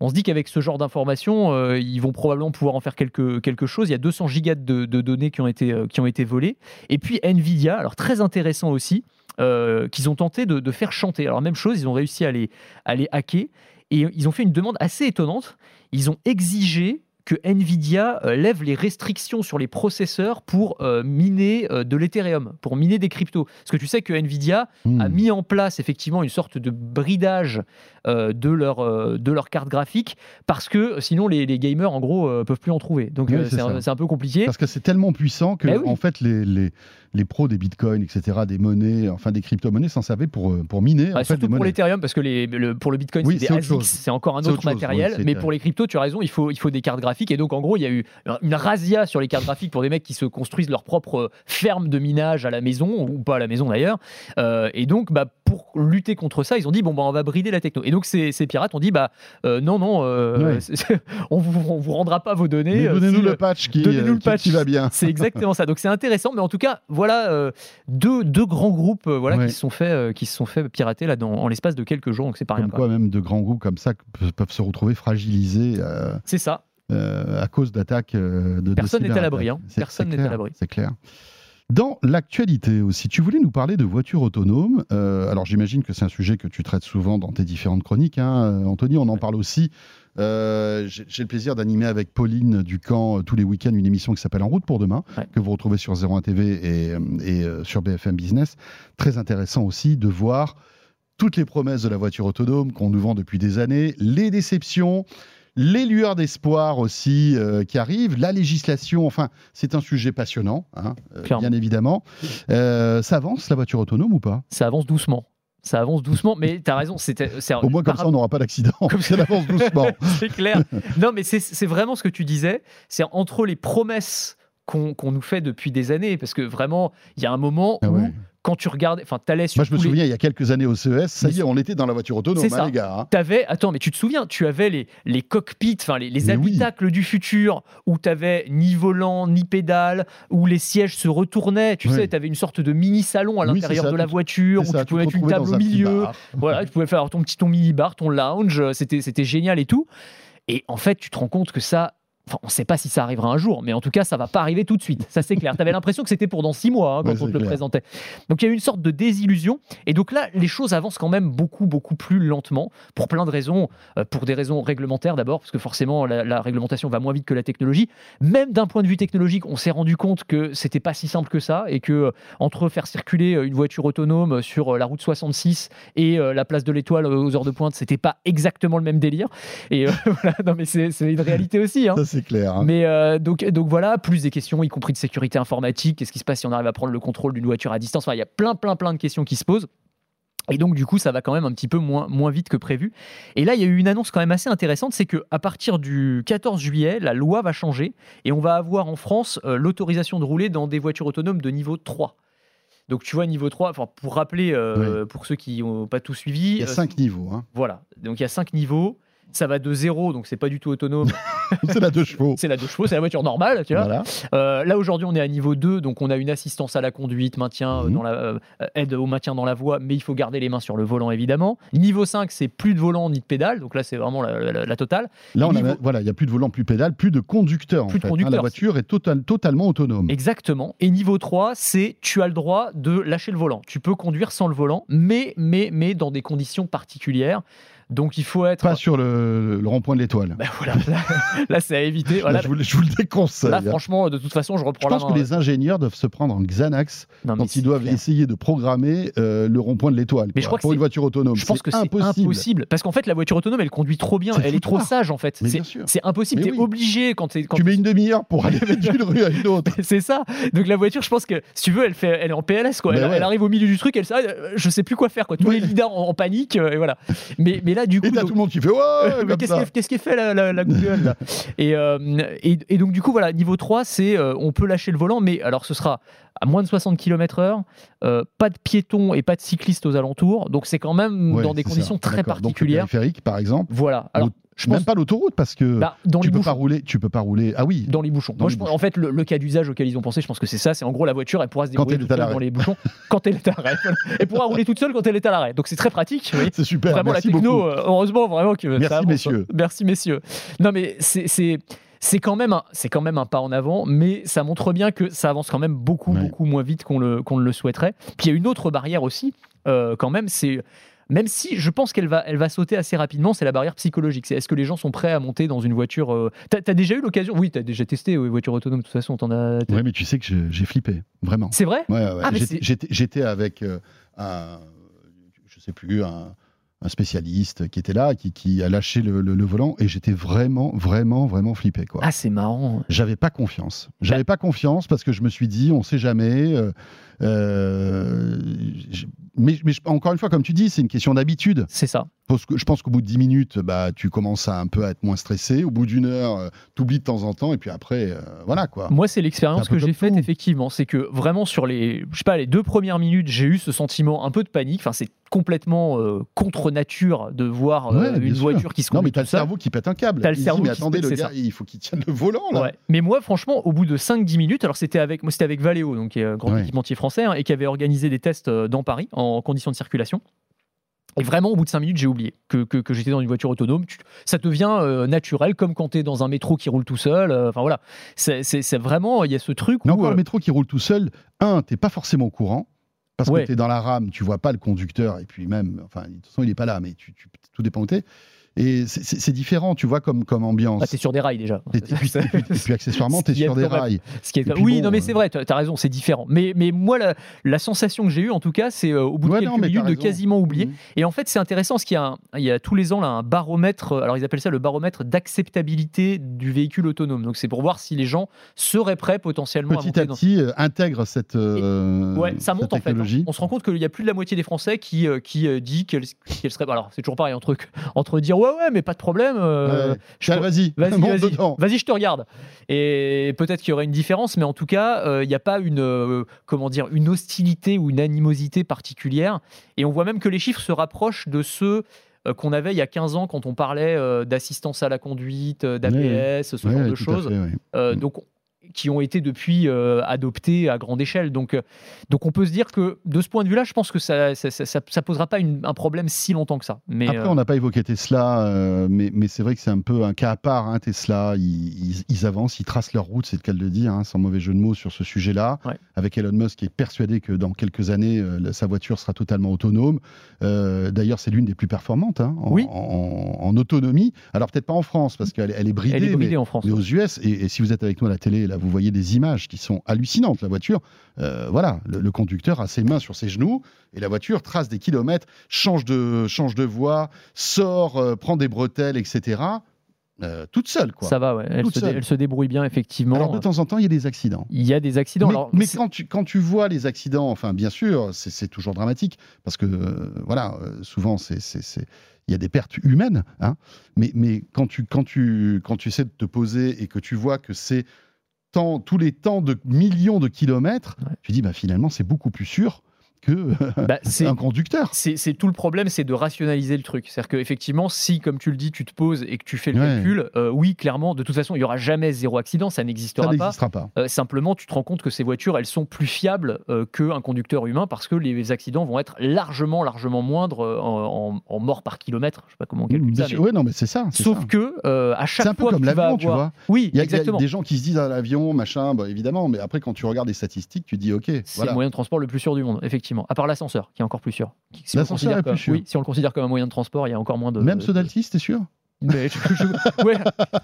on se dit qu'avec ce genre d'informations, euh, ils vont probablement pouvoir en faire quelque, quelque chose. Il y a 200 gigas de, de données qui ont, été, euh, qui ont été volées. Et puis Nvidia, alors très intéressant aussi, euh, qu'ils ont tenté de, de faire chanter. Alors même chose, ils ont réussi à les, à les hacker. Et ils ont fait une demande assez étonnante. Ils ont exigé que Nvidia euh, lève les restrictions sur les processeurs pour euh, miner euh, de l'Ethereum, pour miner des cryptos. Parce que tu sais que Nvidia a mis en place effectivement une sorte de bridage de, leur, euh, de leur carte graphique parce que sinon les, les gamers en gros euh, peuvent plus en trouver. Donc Oui, euh, c'est un, peu compliqué. Parce que c'est tellement puissant que Eh oui. en fait les, les, les pros des bitcoins, etc., des monnaies, enfin des crypto-monnaies s'en servaient pour, euh, pour miner Bah, en fait, surtout des pour l'Ethereum, parce que les, le- pour le Bitcoin, Oui, c'est encore un autre matériel. mais pour les cryptos, tu as raison, il faut, il faut des cartes graphiques. graphiques. Et donc, en gros, il y a eu une razzia sur les cartes graphiques pour des mecs qui se construisent leur propre ferme de minage à la maison, ou pas à la maison d'ailleurs. Euh, et donc, bah, pour lutter contre ça, ils ont dit bon, bah, on va brider la techno. Et donc, ces, ces pirates ont dit bah, euh, non, non, euh, <laughs> on, vous, on vous rendra pas vos données. Donnez-nous le patch qui, le patch. qui, va bien. C'est exactement ça. Donc, c'est intéressant. Mais en tout cas, voilà deux, deux, grands groupes voilà, qui, se sont fait, qui se sont fait pirater là, dans, en l'espace de quelques jours. Donc, c'est pas rien. Quoi, même de grands groupes comme ça peuvent se retrouver fragilisés. c'est ça. à cause d'attaques de Personne n'est à l'abri. Hein. Personne n'est à l'abri. C'est clair. Dans l'actualité aussi, tu voulais nous parler de voitures autonomes. Euh, alors j'imagine que c'est un sujet que tu traites souvent dans tes différentes chroniques. Hein. Euh, Anthony, on en parle aussi. Euh, j'ai le plaisir d'animer avec Pauline Ducamp tous les week-ends une émission qui s'appelle En route pour demain, que vous retrouvez sur 01 TV et, sur BFM Business. Très intéressant aussi de voir toutes les promesses de la voiture autonome qu'on nous vend depuis des années, les déceptions, les lueurs d'espoir aussi euh, qui arrivent, la législation, enfin, c'est un sujet passionnant, hein, euh, bien évidemment. Euh, ça avance la voiture autonome ou pas? Ça avance doucement ça avance doucement, mais tu as raison. Au moins, comme ça, on n'aura pas d'accident. Comme <laughs> ça avance doucement. <laughs> c'est clair. Non, mais c'est vraiment ce que tu disais. C'est entre les promesses qu'on nous fait depuis des années, parce que vraiment, il y a un moment ah où quand tu regardes, enfin, t'allais sur. Moi, je me souviens, il y a quelques années au CES, ça y est, on était dans la voiture autonome, hein, les gars. Hein. T'avais, attends, mais tu te souviens, tu avais les, les cockpits, enfin, les, les habitacles du futur, où tu avais ni volant, ni pédale, où les sièges se retournaient. Tu sais, tu avais une sorte de mini salon à l'intérieur de la voiture, où tu pouvais mettre une table au milieu. <laughs> Voilà, tu pouvais faire ton petit ton mini bar, ton lounge. C'était, c'était génial et tout. Et en fait, tu te rends compte que ça, Enfin, on ne sait pas si ça arrivera un jour, mais en tout cas, ça va pas arriver tout de suite. Ça, c'est clair. Tu avais l'impression que c'était pour dans six mois hein, quand on te le présentait. Donc, il y a eu une sorte de désillusion. Et donc là, les choses avancent quand même beaucoup, beaucoup plus lentement, pour plein de raisons. Euh, pour des raisons réglementaires d'abord, parce que forcément, la, réglementation va moins vite que la technologie. Même d'un point de vue technologique, on s'est rendu compte que c'était pas si simple que ça et que euh, entre faire circuler euh, une voiture autonome sur la route 66 et la place de l'Étoile aux heures de pointe, c'était pas exactement le même délire. Et <laughs> voilà, non, mais c'est une réalité aussi. Hein c'est clair. Hein. Mais euh, donc, donc voilà, plus des questions, y compris de sécurité informatique. Qu'est-ce qui se passe si on arrive à prendre le contrôle d'une voiture à distance Il y a plein, plein, plein de questions qui se posent. Et donc, du coup, ça va quand même un petit peu moins, moins vite que prévu. Et là, il y a eu une annonce quand même assez intéressante c'est qu'à partir du 14 juillet, la loi va changer et on va avoir en France euh, l'autorisation de rouler dans des voitures autonomes de niveau 3. Donc, tu vois, niveau 3, pour rappeler, euh, pour ceux qui n'ont pas tout suivi. Il y a 5 niveaux. Hein. Voilà. Donc, il y a 5 niveaux ça va de zéro, donc c'est pas du tout autonome. <laughs> c'est la deux chevaux. c'est la deux chevaux, c'est la voiture normale, tu vois. Euh, là aujourd'hui, on est à niveau 2, donc on a une assistance à la conduite, maintien euh, mhm. dans la, euh, aide au maintien dans la voie, mais il faut garder les mains sur le volant évidemment. Niveau 5, c'est plus de volant ni de pédale, donc là c'est vraiment la, totale. Là, on a, voilà, il y a plus de volant, plus de pédale, plus de conducteur. Plus de hein. conducteur. la voiture est totalement autonome. Exactement. Et niveau 3, c'est tu as le droit de lâcher le volant. Tu peux conduire sans le volant, mais mais mais dans des conditions particulières. Donc il faut être. Pas sur le, rond-point de l'étoile. Ben voilà, <laughs> là, c'est à éviter. Voilà. je, vous, le déconseille. Là, franchement, de toute façon, je reprends je pense que les ingénieurs doivent se prendre en Xanax quand ils doivent essayer de programmer euh, le rond-point de l'étoile. Mais je crois que pour une voiture autonome. Je pense que c'est impossible. Parce qu'en fait, la voiture autonome, elle conduit trop bien. elle est trop sage, en fait. C'est impossible. Tu es obligé quand, es, quand tu mets une demi-heure pour aller <laughs> d'une rue à une autre. c'est ça. Donc la voiture, je pense que si tu veux, elle, fait, elle est en PLS. Quoi. Elle, arrive au milieu du truc, elle s'arrête. Je sais plus quoi faire. Quoi. Tous les leaders en, panique. Euh, et voilà. Mais, mais là, du coup. Et tout le monde qui fait ouais, <laughs> qu'est-ce qui fait la, la, Google <laughs> euh, et, et, donc du coup voilà niveau 3 c'est euh, on peut lâcher le volant mais alors ce sera à moins de 60 km/h, euh, pas de piétons et pas de cyclistes aux alentours. Donc c'est quand même dans des conditions très particulières. Donc, périphérique, par exemple. Voilà. Alors, je Même pas l'autoroute parce que bah, dans tu peux pas rouler. Tu peux pas rouler. Ah oui. Dans les bouchons. Moi, en fait, le, cas d'usage auquel ils ont pensé, je pense que c'est ça. C'est en gros la voiture, elle pourra se débrouiller dans les bouchons <laughs> quand elle est à l'arrêt. <laughs> elle pourra rouler toute seule quand elle est à l'arrêt. Donc c'est très pratique. C'est super. Vraiment la techno. Euh, heureusement vraiment que. Merci messieurs. Merci messieurs. Non mais c'est c'est quand même c'est quand même un pas en avant, mais ça montre bien que ça avance quand même beaucoup beaucoup moins vite qu'on le qu'on le souhaiterait. Puis il y a une autre barrière aussi, euh, quand même, c'est même si je pense qu'elle va, elle va sauter assez rapidement, c'est la barrière psychologique. C'est est-ce que les gens sont prêts à monter dans une voiture euh... T'as as déjà eu l'occasion Oui, t'as déjà testé une voiture autonome de toute façon. As... Oui, mais tu sais que j'ai flippé, vraiment. C'est vrai? Ouais, ouais. Ah, J'étais avec euh, un, je sais plus, un, un spécialiste qui était là, qui, qui a lâché le, volant, et j'étais vraiment, vraiment, vraiment flippé. Quoi. Ah, c'est marrant. J'avais pas confiance. J'avais pas confiance parce que je me suis dit, on sait jamais. Euh, euh, mais, mais, encore une fois, comme tu dis, c'est une question d'habitude. C'est ça. Parce que je pense qu'au bout de 10 minutes, bah, tu commences à un peu à être moins stressé. Au bout d'une heure, tu oublies de temps en temps. Et puis après, euh, voilà quoi. Moi, c'est l'expérience que j'ai faite, effectivement. C'est que vraiment, sur les, je sais pas, les deux premières minutes, j'ai eu ce sentiment un peu de panique. Enfin, c'est complètement euh, contre nature de voir euh, Ouais, une sûr. voiture qui se Non, conduit mais t'as le cerveau qui pète un câble. T'as le se dit, cerveau mais qui se pète, le gars, il faut qu'il tienne le volant là. Ouais. Mais moi, franchement, au bout de 5-10 minutes, alors c'était avec, c'était avec Valeo, donc qui est un grand Ouais. équipementier français, hein, et qui avait organisé des tests euh, dans Paris en conditions de circulation. Et vraiment, au bout de 5 minutes, j'ai oublié que, que- que j'étais dans une voiture autonome. Ça devient euh, naturel, comme quand tu es dans un métro qui roule tout seul. euh, Enfin voilà, c'est vraiment, il y a ce truc où. encore euh, le métro qui roule tout seul, un, t'es pas forcément au courant. Parce Ouais. que t'es dans la rame, tu vois pas le conducteur, et puis même, enfin, de toute façon, il est pas là, mais tu, tu- tout dépend où t'es. Et c'est- différent, tu vois, comme, comme ambiance. bah, t'es sur des rails déjà. Et puis, et puis- et puis <laughs> accessoirement, Ce t'es sur des rails. Ce qui est- Et puis oui, bon, non, mais euh, c'est vrai, tu as raison, c'est différent. Mais, mais moi, la, la sensation que j'ai eue, en tout cas, c'est euh, au bout de Ouais, quelques non, t'as minutes de quasiment oublier. Mhm. Et en fait, c'est intéressant parce qu'il y a, un- il y a tous les ans là, un baromètre, euh, alors ils appellent ça le baromètre d'acceptabilité du véhicule autonome. Donc c'est pour voir si les gens seraient prêts potentiellement à Petit à dans. petit, euh, intègre cette, euh, Ouais, ça monte en fait. hein. On se rend compte qu'il y a plus de la moitié des Français qui, euh, qui dit qu'elle qu'elle serait. Alors c'est toujours pareil entre, <laughs> entre dire ouais, ouais, mais pas de problème. euh, Ouais. vas-y, <laughs> Vas-y, vas-y, je te regarde. Et peut-être qu'il y aurait une différence, mais en tout cas, euh, il n'y a pas une, euh, comment dire, une hostilité ou une animosité particulière. Et on voit même que les chiffres se rapprochent de ceux euh, qu'on avait il y a 15 ans quand on parlait euh, d'assistance à la conduite, euh, d'ABS, ce genre ouais, de choses. fait. Euh, Mm. donc qui ont été depuis euh, adoptés à grande échelle. Donc, euh, donc on peut se dire que de ce point de vue-là, je pense que ça ne ça, ça- ça posera pas une- un problème si longtemps que ça. Mais, Après, euh, on n'a pas évoqué Tesla, euh, mais, mais c'est vrai que c'est un peu un cas à part. hein, Tesla, ils, ils- ils avancent, ils tracent leur route, c'est le cas de le dire, hein, sans mauvais jeu de mots sur ce sujet-là. Ouais. Avec Elon Musk qui est persuadé que dans quelques années, sa voiture sera totalement autonome. D'ailleurs, c'est l'une des plus performantes hein, en, Oui. en- en autonomie. Alors peut-être pas en France, parce qu'elle elle est bridée, elle est bridée mais, en France. mais aux US. Et, et si vous êtes avec nous à la télé, là, vous voyez des images qui sont hallucinantes. La voiture, euh, voilà, le, le conducteur a ses mains sur ses genoux et la voiture trace des kilomètres, change de, change de voie, sort, euh, prend des bretelles, etc. euh, toute seule, quoi. Ça va, ouais. Elle, se, elle débrouille bien, effectivement. Alors de temps en temps, il y a des accidents. Il y a des accidents. Mais, Alors, mais c'est- quand, tu, quand tu vois les accidents, enfin bien sûr, c'est toujours dramatique parce que euh, voilà, euh, souvent c'est il y a des pertes humaines, hein, mais, mais quand, tu, quand, tu, quand tu sais de te poser et que tu vois que c'est tous les temps de millions de kilomètres, Ouais. tu dis bah, finalement c'est beaucoup plus sûr que bah, c'est un conducteur. c'est tout le problème, c'est de rationaliser le truc. C'est-à-dire qu'effectivement, si, comme tu le dis, tu te poses et que tu fais le Ouais. calcul, euh, oui, clairement, de toute façon, il n'y aura jamais zéro accident, ça n'existera pas. n'existera pas. Euh, simplement, tu te rends compte que ces voitures, elles sont plus fiables euh, qu'un conducteur humain parce que les accidents vont être largement, largement moindres euh, en, en- en morts par kilomètre. Je sais pas comment on calcule ça. mais- Ouais, non, mais c'est ça. Sauf ça. que euh, à chaque C'est un peu fois comme l'avion, tu vois. Oui, Il y, a, il y a exactement. des gens qui se disent à l'avion, machin, bah, évidemment, mais après, quand tu regardes les statistiques, tu dis, OK, C'est voilà. le moyen de transport le plus sûr du monde, effectivement. À part l'ascenseur, qui est encore plus sûr. Qui- si on le L'ascenseur considère est plus comme- sûr. Oui, si on le considère comme un moyen de transport, il y a encore moins de. Même ceux d'Altis, t'es sûr? Mais je- je- ouais,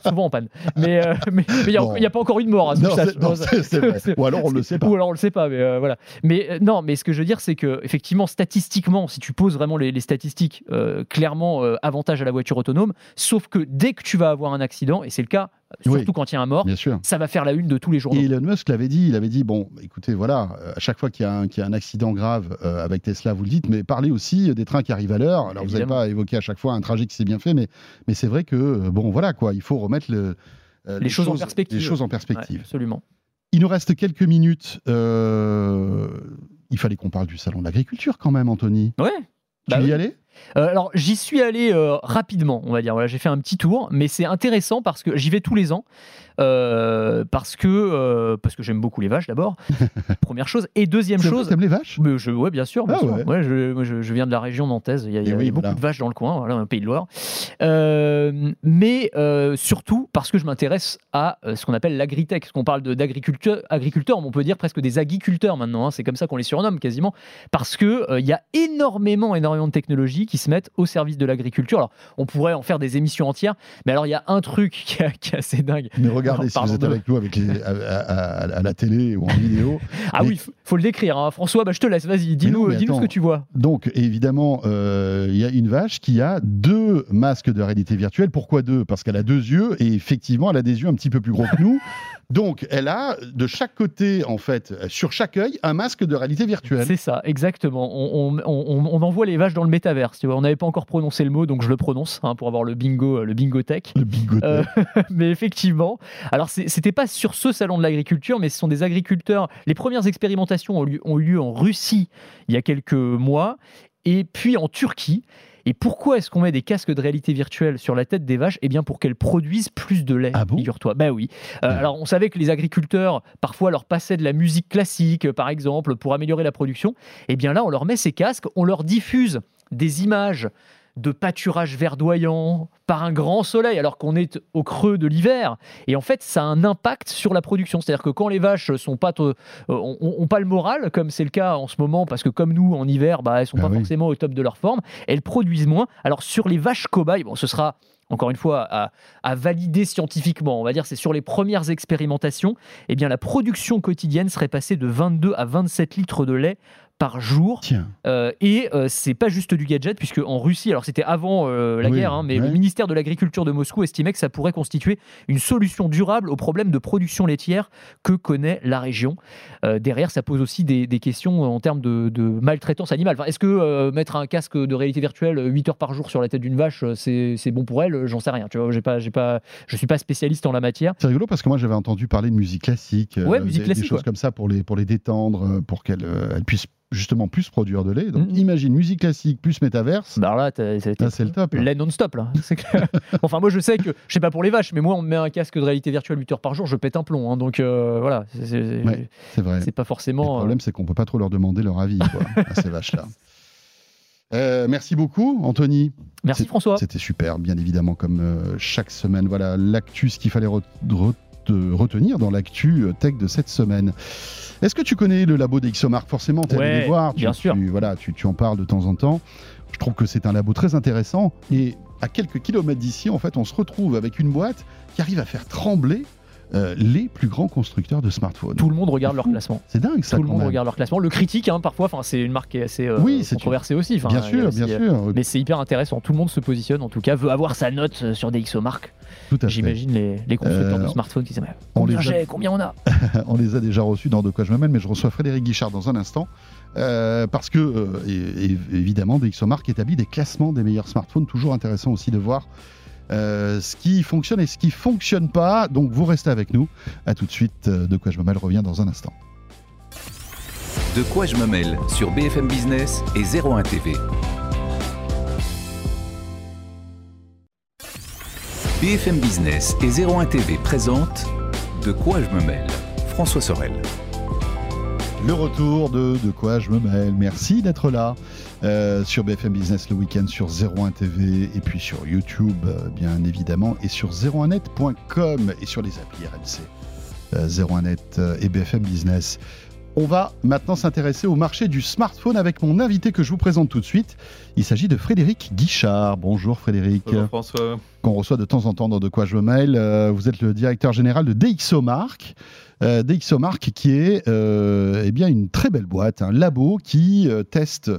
souvent en panne. Mais euh, mais il n'y a, Bon. pas encore eu de mort à ce Non, vrai. C'est- Ou alors on ne le sait pas. Ou alors on le sait pas, mais euh, voilà. Mais euh, non, mais ce que je veux dire, c'est que effectivement, statistiquement, si tu poses vraiment les, les statistiques, clairement avantage à la voiture autonome. Sauf que dès que tu vas avoir un accident, et c'est le cas, Oui. surtout quand il y a un mort, Bien sûr. ça va faire la une de tous les journaux. Et Elon Musk l'avait dit, il avait dit, bon, écoutez, voilà, euh, à chaque fois qu'il y, a un- qu'il y a un accident grave euh, avec Tesla, vous le dites, mais parlez aussi des trains qui arrivent à l'heure. Alors vous Évidemment. pas évoquer à chaque fois un trajet qui s'est bien fait, mais, mais c'est vrai que, euh, bon, voilà, quoi, il faut remettre le, euh, Les choses en perspective. Les choses en Ouais, perspective. absolument. Il nous reste quelques minutes. euh, il fallait qu'on parle du salon de l'agriculture quand même, Anthony. Ouais. Tu Bah y oui. allais? Euh, alors j'y suis allé euh, rapidement, on va dire. Voilà, j'ai fait un petit tour, mais c'est intéressant parce que j'y vais tous les ans, euh, parce que parce que j'aime beaucoup les vaches d'abord. <laughs> première chose, et deuxième chose. T'aimes les vaches? Mais je, ouais, bien sûr. bien Ah sûr. ouais. Ouais, je, moi, je, je viens de la région nantaise. Il y a, il y a- Et oui, il y a beaucoup de vaches dans le coin, voilà, un pays de Loire. Mais surtout parce que je m'intéresse à ce qu'on appelle l'agritech. Parce qu'on parle d'agriculteurs, agriculteurs, mais on peut dire presque des agiculteurs maintenant. hein. C'est comme ça qu'on les surnomme quasiment. Parce que euh, il y a énormément, énormément de technologies qui se mettent au service de l'agriculture. Alors, on pourrait en faire des émissions entières, mais alors il y a un truc qui est, qui est assez dingue. Mais regardez, Non, si vous êtes de- avec nous avec les- à, à- à- à la télé ou en vidéo. <laughs> Ah Mais- oui, faut, faut le décrire. hein. François, bah, je te laisse. Vas-y, dis-nous, dis-nous ce que tu vois. Donc, évidemment, euh, il y a une vache qui a deux masques de réalité virtuelle. Pourquoi deux? Parce qu'elle a deux yeux et effectivement, elle a des yeux un petit peu plus gros que nous. <laughs> Donc, elle a de chaque côté, en fait, sur chaque œil, un masque de réalité virtuelle. C'est ça, exactement. On, on- on- on envoie les vaches dans le métaverse. Tu vois. On n'avait pas encore prononcé le mot, donc je le prononce hein, pour avoir le bingo, le bingo tech. Le bigoté. Euh, <laughs> mais effectivement, alors c'était pas sur ce salon de l'agriculture, mais ce sont des agriculteurs. Les premières expérimentations ont, lieu- ont eu lieu en Russie il y a quelques mois, et puis en Turquie. Et pourquoi est-ce qu'on met des casques de réalité virtuelle sur la tête des vaches? Eh bien, pour qu'elles produisent plus de lait. Ah bon? Figure-toi. Bah oui. Euh, Ouais. Alors, on savait que les agriculteurs parfois leur passaient de la musique classique, par exemple, pour améliorer la production. Eh bien là, on leur met ces casques, on leur diffuse des images de pâturage verdoyant par un grand soleil alors qu'on est au creux de l'hiver. Et en fait ça a un impact sur la production. C'est à dire que quand les vaches sont pas euh, ont, ont pas le moral comme c'est le cas en ce moment parce que comme nous en hiver bah elles sont Ah pas oui. forcément au top de leur forme elles produisent moins. Alors sur les vaches cobayes bon ce sera encore une fois, à, à valider scientifiquement, on va dire, c'est sur les premières expérimentations, eh bien, la production quotidienne serait passée de 22 à 27 litres de lait par jour. Euh, et euh, c'est pas juste du gadget, puisque en Russie, alors c'était avant euh, la Oui, guerre, hein, mais ouais. le ministère de l'Agriculture de Moscou estimait que ça pourrait constituer une solution durable au problème de production laitière que connaît la région. Euh, derrière, ça pose aussi des, des questions en termes de, de maltraitance animale. Enfin, Est-ce que mettre un casque de réalité virtuelle 8 heures par jour sur la tête d'une vache, c'est bon pour elle? J'en sais rien. Tu vois, pas, pas, je suis pas spécialiste en la matière. C'est rigolo parce que moi j'avais entendu parler de musique classique, Ouais, musique des, choses ouais. comme ça pour les, pour les détendre, pour qu'elles elles puissent justement plus produire de lait. Donc Mhm. imagine musique classique plus métaverse. Bah là, t'as- ça a été- Là, c'est le top. là. lait non-stop là. Clair. <laughs> enfin, moi je sais que, je sais pas pour les vaches, mais moi on me met un casque de réalité virtuelle 8 heures par jour, je pète un plomb. hein. donc euh, voilà, c'est- Ouais, vrai. c'est pas Le forcément. euh, problème, c'est qu'on peut pas trop leur demander leur avis quoi, à ces vaches-là. <laughs> Euh, merci beaucoup, Anthony. Merci François. C'était super, bien évidemment, comme euh, chaque semaine. Voilà l'actu, ce qu'il fallait re- re- de retenir dans l'actu euh, tech de cette semaine. Est-ce que tu connais le labo d'Ixomark? Forcément, tu es allé Ouais, les voir. Tu, bien sûr. tu- voilà, tu, tu en parles de temps en temps. Je trouve que c'est un labo très intéressant. Et à quelques kilomètres d'ici, en fait, on se retrouve avec une boîte qui arrive à faire trembler euh, les plus grands constructeurs de smartphones. Tout le monde regarde leur classement. C'est dingue ça. Tout le monde même. regarde leur classement. Le critique, hein, parfois, c'est une marque qui est assez euh, Oui, controversée aussi. Bien sûr, aussi, bien euh, sûr. Mais c'est hyper intéressant. Tout le monde se positionne, en tout cas, veut avoir sa note euh, sur des fait. J'imagine les, les constructeurs Euh, de smartphones qui disent mais on combien les a- j'ai, combien on a? <laughs> On les a déjà reçus dans De quoi je me mêle, mais je reçois Frédéric Guichard dans un instant. euh, parce que, euh, et- et- évidemment, DxOMark établit des classements des meilleurs smartphones. Toujours intéressant aussi de voir euh, ce qui fonctionne et ce qui fonctionne pas. Donc, vous restez avec nous. À tout de suite. euh, De quoi je me mêle revient dans un instant. De quoi je me mêle sur BFM Business et 01 TV. BFM Business et 01 TV présentent De quoi je me mêle. François Sorel. Le retour de De quoi je me mêle. Merci d'être là euh, sur BFM Business le week-end sur 01 TV et puis sur YouTube, euh, bien évidemment, et sur 01net.com et sur les applis RMC. euh, 01net euh, et BFM Business. On va maintenant s'intéresser au marché du smartphone avec mon invité que je vous présente tout de suite. Il s'agit de Frédéric Guichard. Bonjour Frédéric, Bonjour François. qu'on reçoit de temps en temps dans De quoi je me mêle. Vous êtes le directeur général de DxOMark. Euh, qui est euh, eh bien une très belle boîte, un labo qui euh, teste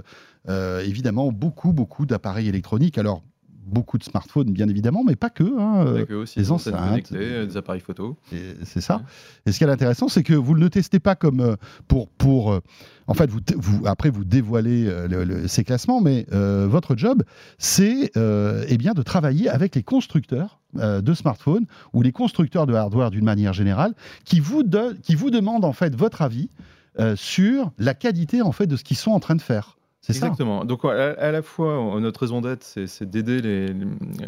euh, évidemment beaucoup beaucoup d'appareils électroniques. Alors beaucoup de smartphones bien évidemment, mais pas que. hein, eux aussi les des enceintes. des appareils photo. C'est ça. Et ce qui est intéressant, c'est que vous ne le testez pas comme pour pour. en fait, vous, après vous dévoilez le- le- ces classements, mais euh, votre job, c'est euh, eh bien de travailler avec les constructeurs euh, de smartphones ou les constructeurs de hardware d'une manière générale, qui vous qui vous demandent en fait votre avis euh, sur la qualité en fait de ce qu'ils sont en train de faire. C'est ça? Exactement. Donc à, à la fois, notre raison d'être, c'est c'est d'aider les, les-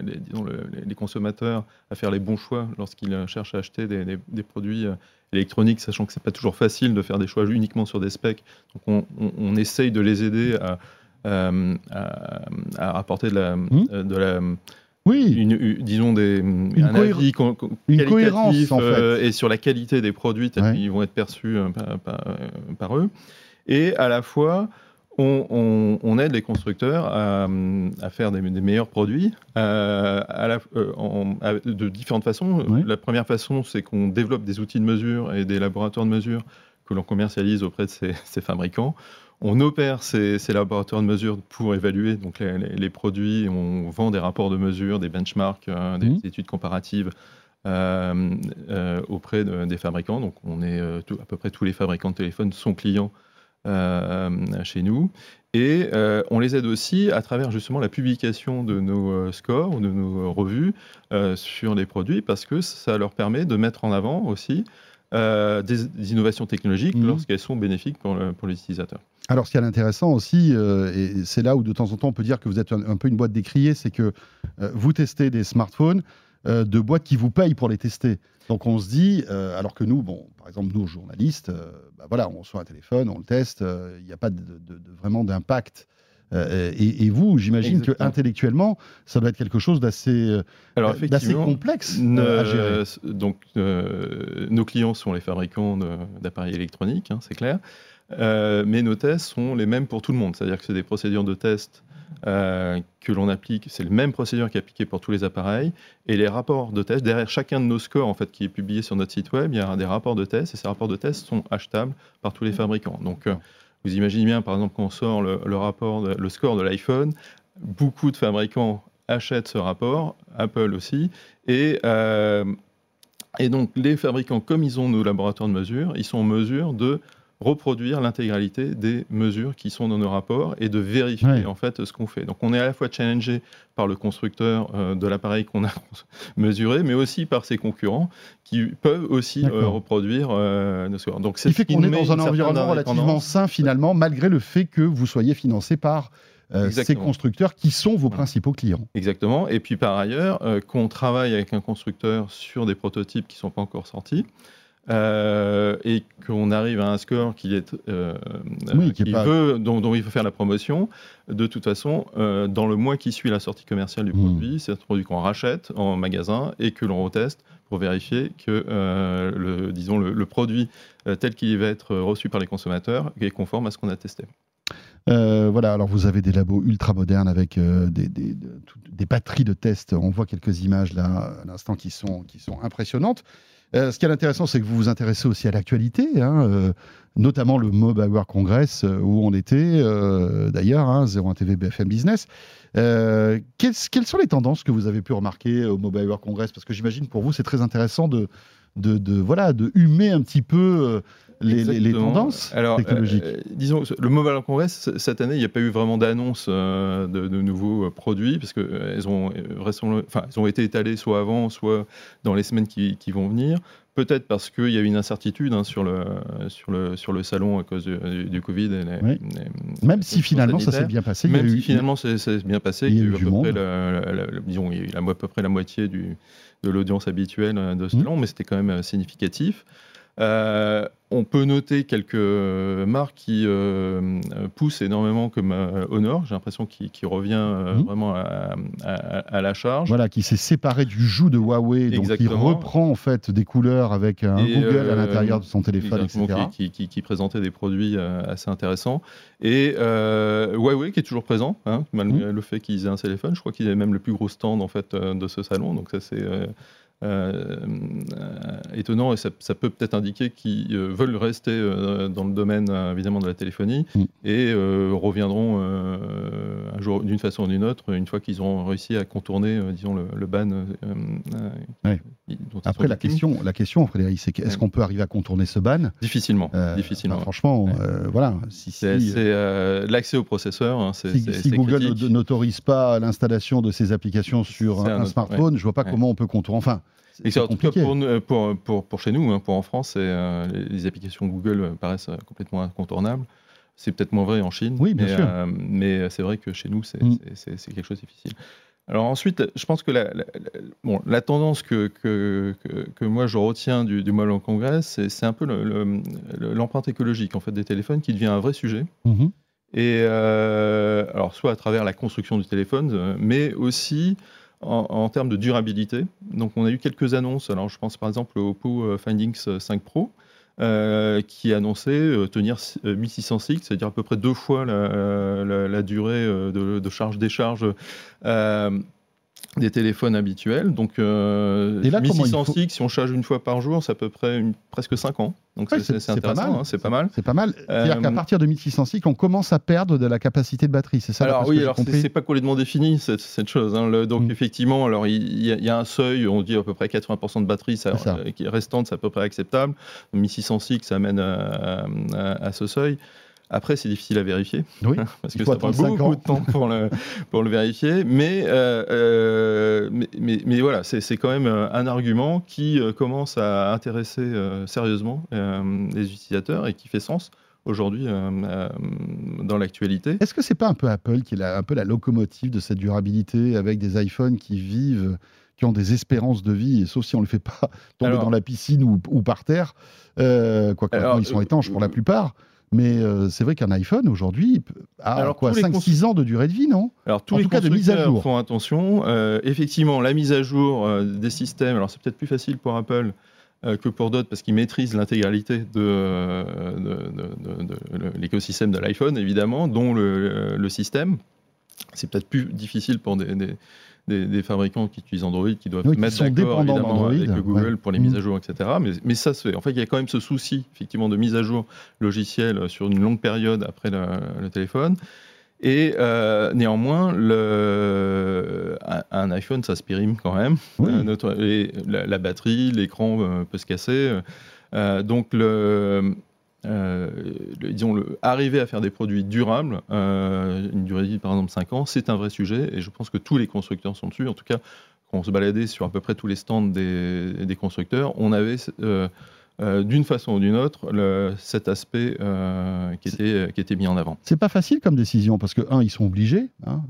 les- disons, le- les- les consommateurs à faire les bons choix lorsqu'ils euh, cherchent à acheter des, des- des produits électroniques, sachant que c'est pas toujours facile de faire des choix uniquement sur des specs. Donc on, on- on essaye de les aider à, à, à apporter de la, de la Oui. une, une- disons des, un avis une cohérence, en fait. euh, et sur la qualité des produits tels Ouais. qu'ils vont être perçus euh, par, par- euh, par eux. Et à la fois, on, on- on aide les constructeurs à, à faire des, des meilleurs produits à la- en- à- de différentes façons. Ouais. La première façon, c'est qu'on développe des outils de mesure et des laboratoires de mesure que l'on commercialise auprès de ces, ces fabricants. On opère ces, ces laboratoires de mesure pour évaluer donc les, les- les produits. On vend des rapports de mesure, des benchmarks, euh, des Mhm. études comparatives auprès des fabricants. Donc, on est à peu près tous les fabricants de téléphones sont clients chez nous. Et on les aide aussi à travers justement la publication de nos scores ou de nos revues sur les produits parce que ça leur permet de mettre en avant aussi des, innovations technologiques mmh. lorsqu'elles sont bénéfiques pour, pour les utilisateurs. Alors, ce qui est intéressant aussi, euh, et c'est là où de temps en temps on peut dire que vous êtes un, peu une boîte décriée, c'est que euh, vous testez des smartphones euh, de boîtes qui vous payent pour les tester. Donc on se dit, alors que nous, bon, par exemple nous journalistes, bah voilà, on reçoit un téléphone, on le teste, il n'y a pas de, vraiment d'impact. Et, vous, j'imagine que intellectuellement, ça doit être quelque chose d'assez complexe à gérer. Donc, nos clients sont les fabricants d'appareils électroniques, hein, c'est clair. Euh, mais nos tests sont les mêmes pour tout le monde. C'est-à-dire que c'est des procédures de test euh, que l'on applique, c'est le même procédure qui est appliquée pour tous les appareils. Et les rapports de test, derrière chacun de nos scores en fait, qui est publié sur notre site web, il y a des rapports de test et ces rapports de test sont achetables par tous les fabricants. Donc euh, vous imaginez bien, par exemple, qu'on sort le, rapport, le score de l'iPhone, beaucoup de fabricants achètent ce rapport, Apple aussi, et, et donc les fabricants, comme ils ont nos laboratoires de mesure, ils sont en mesure de reproduire l'intégralité des mesures qui sont dans nos rapports et de vérifier en fait ce qu'on fait. Donc on est à la fois challengé par le constructeur euh, de l'appareil qu'on a <laughs> mesuré, mais aussi par ses concurrents qui peuvent aussi euh, reproduire euh, nos scores. Donc c'est ce qui fait qu'on est dans un environnement relativement sain finalement, malgré le fait que vous soyez financé par ces constructeurs qui sont vos principaux clients. Exactement. Et puis par ailleurs, qu'on travaille avec un constructeur sur des prototypes qui ne sont pas encore sortis, euh, et qu'on arrive à un score qui est, euh, veut, dont, il faut faire la promotion, de toute façon, euh, dans le mois qui suit la sortie commerciale du hmm. produit, c'est un produit qu'on rachète en magasin et que l'on reteste pour vérifier que le, disons, le, produit tel qu'il va être reçu par les consommateurs est conforme à ce qu'on a testé. voilà, alors vous avez des labos ultra modernes avec des, des, des, batteries de tests. On voit quelques images là à l'instant qui sont, qui sont impressionnantes. Euh, ce qui est intéressant, c'est que vous vous intéressez aussi à l'actualité, hein, euh, notamment le Mobile World Congress euh, où on était, d'ailleurs, hein, 01 TV BFM Business. Quelles, sont les tendances que vous avez pu remarquer au Mobile World Congress? Parce que j'imagine pour vous, c'est très intéressant de, de, voilà, de humer un petit peu les, tendances Alors, technologiques euh, Disons, le Mobile Congress, cette année, il n'y a pas eu vraiment d'annonce euh, de, nouveaux euh, produits, parce qu'elles ont, enfin, elles ont été étalées soit avant, soit dans les semaines qui, vont venir. Peut-être parce qu'il y a eu une incertitude hein, sur, le, sur, le, sur le salon à cause du, Covid. même si finalement ça s'est bien passé. Même si finalement ça s'est bien passé, il y a eu, à peu près la, disons, il y a eu à peu près la moitié du, de l'audience habituelle de ce mmh. salon, mais c'était quand même significatif. Euh, on peut noter quelques marques qui euh, poussent énormément comme euh, Honor, j'ai l'impression qu'il revient mhm. vraiment à, la charge. Voilà, qui s'est séparé du joug de Huawei, donc qui reprend en fait des couleurs avec un Google à l'intérieur de son téléphone, etc. Qui, présentait des produits assez intéressants. Et Huawei qui est toujours présent, hein, malgré mhm. le fait qu'ils aient un téléphone. Je crois qu'ils avaient même le plus gros stand en fait de ce salon, donc ça c'est étonnant et ça, peut peut-être indiquer qu'ils euh, veulent rester dans le domaine évidemment de la téléphonie mm. et reviendront un jour d'une façon ou d'une autre une fois qu'ils auront réussi à contourner disons le, ban. Après la question, la question Frédéric, c'est est-ce qu'on peut arriver à contourner ce ban? Difficilement. difficilement. franchement, voilà. Si, c'est l'accès au processeur. Hein, si, Google n'autorise pas l'installation de ces applications sur un, smartphone, je vois pas comment on peut contourner. Enfin, et en tout cas, pour, pour, pour, chez nous, hein, pour en France, euh, les, applications Google paraissent euh, complètement incontournables. C'est peut-être moins vrai en Chine, oui, bien mais, sûr. Euh, mais c'est vrai que chez nous, mm. c'est quelque chose de difficile. Alors ensuite, je pense que la, bon, la tendance que, que, que, moi je retiens du, du Mobile Congress, c'est un peu l'empreinte écologique en fait, des téléphones qui devient un vrai sujet. Mm-hmm. Et alors soit à travers la construction du téléphone, mais aussi en, termes de durabilité. Donc on a eu quelques annonces. Alors je pense par exemple au Oppo euh, Findings 5 Pro. Euh, qui annonçait euh, tenir 1600 cycles, c'est-à-dire à peu près deux fois la, durée de, charge-décharge des téléphones habituels. Donc, euh, Et là, comment il 1606, si on charge une fois par jour, c'est à peu près une- presque 5 ans. Donc, Ouais, c'est- c'est c'est pas intéressant, mal. hein, c'est pas mal. C'est pas mal. C'est-à-dire Euh, qu'à partir de 1606, on commence à perdre de la capacité de batterie. C'est ça alors oui, alors c'est pas complètement défini cette, cette chose. hein. Le- donc Mm. effectivement, alors il y, a- il y a un seuil, on dit à peu près 80% de batterie, ça, C'est ça. euh, qui est restante, c'est à peu près acceptable. 1606, ça amène à, à- à ce seuil. Après, c'est difficile à vérifier Oui. <laughs> parce que ça prend beaucoup ans. de temps pour le, pour le vérifier. Mais, euh, euh, mais, mais- mais voilà, c'est quand même euh, un argument qui commence à intéresser euh, sérieusement euh, les utilisateurs et qui fait sens aujourd'hui dans l'actualité. Est-ce que c'est pas un peu Apple qui est la- un peu la locomotive de cette durabilité avec des iPhones qui vivent, qui ont des espérances de vie, et sauf si on ne le fait pas tomber Alors- dans la piscine ou, ou par terre, euh, quoique ils sont étanches pour la plupart. Mais euh, c'est vrai qu'un iPhone aujourd'hui a Alors, quoi tous les 5-6 ans de durée de vie, non? Alors tous En les tout cas, de mise à jour. font attention. Euh, effectivement, la mise à jour euh, des systèmes, alors c'est peut-être plus facile pour Apple que pour d'autres parce qu'ils maîtrisent l'intégralité de, de- de- de- de- de l'écosystème de l'iPhone, évidemment, dont le, le système. C'est peut-être plus difficile pour des, des- des- des fabricants qui utilisent Android, qui doivent Oui, mettre d'accord évidemment avec Google ouais. pour les Mhm. mises à jour, etc. Mais, mais ça se fait. En fait, il y a quand même ce souci, effectivement, de mise à jour logicielle sur une longue période après le, le téléphone. Et euh, néanmoins, le, un, iPhone, ça se périme quand même. Oui. Euh, notre- la batterie, l'écran euh, peut se casser. Euh, donc, le, euh, le- disons, le, arriver à faire des produits durables, euh, une durée de vie par exemple 5 ans, c'est un vrai sujet. Et je pense que tous les constructeurs sont dessus. En tout cas, quand on se baladait sur à peu près tous les stands des, des constructeurs, on avait euh, euh, d'une façon ou d'une autre le- cet aspect qui, était, qui était mis en avant. C'est pas facile comme décision parce que, un, ils sont obligés. hein,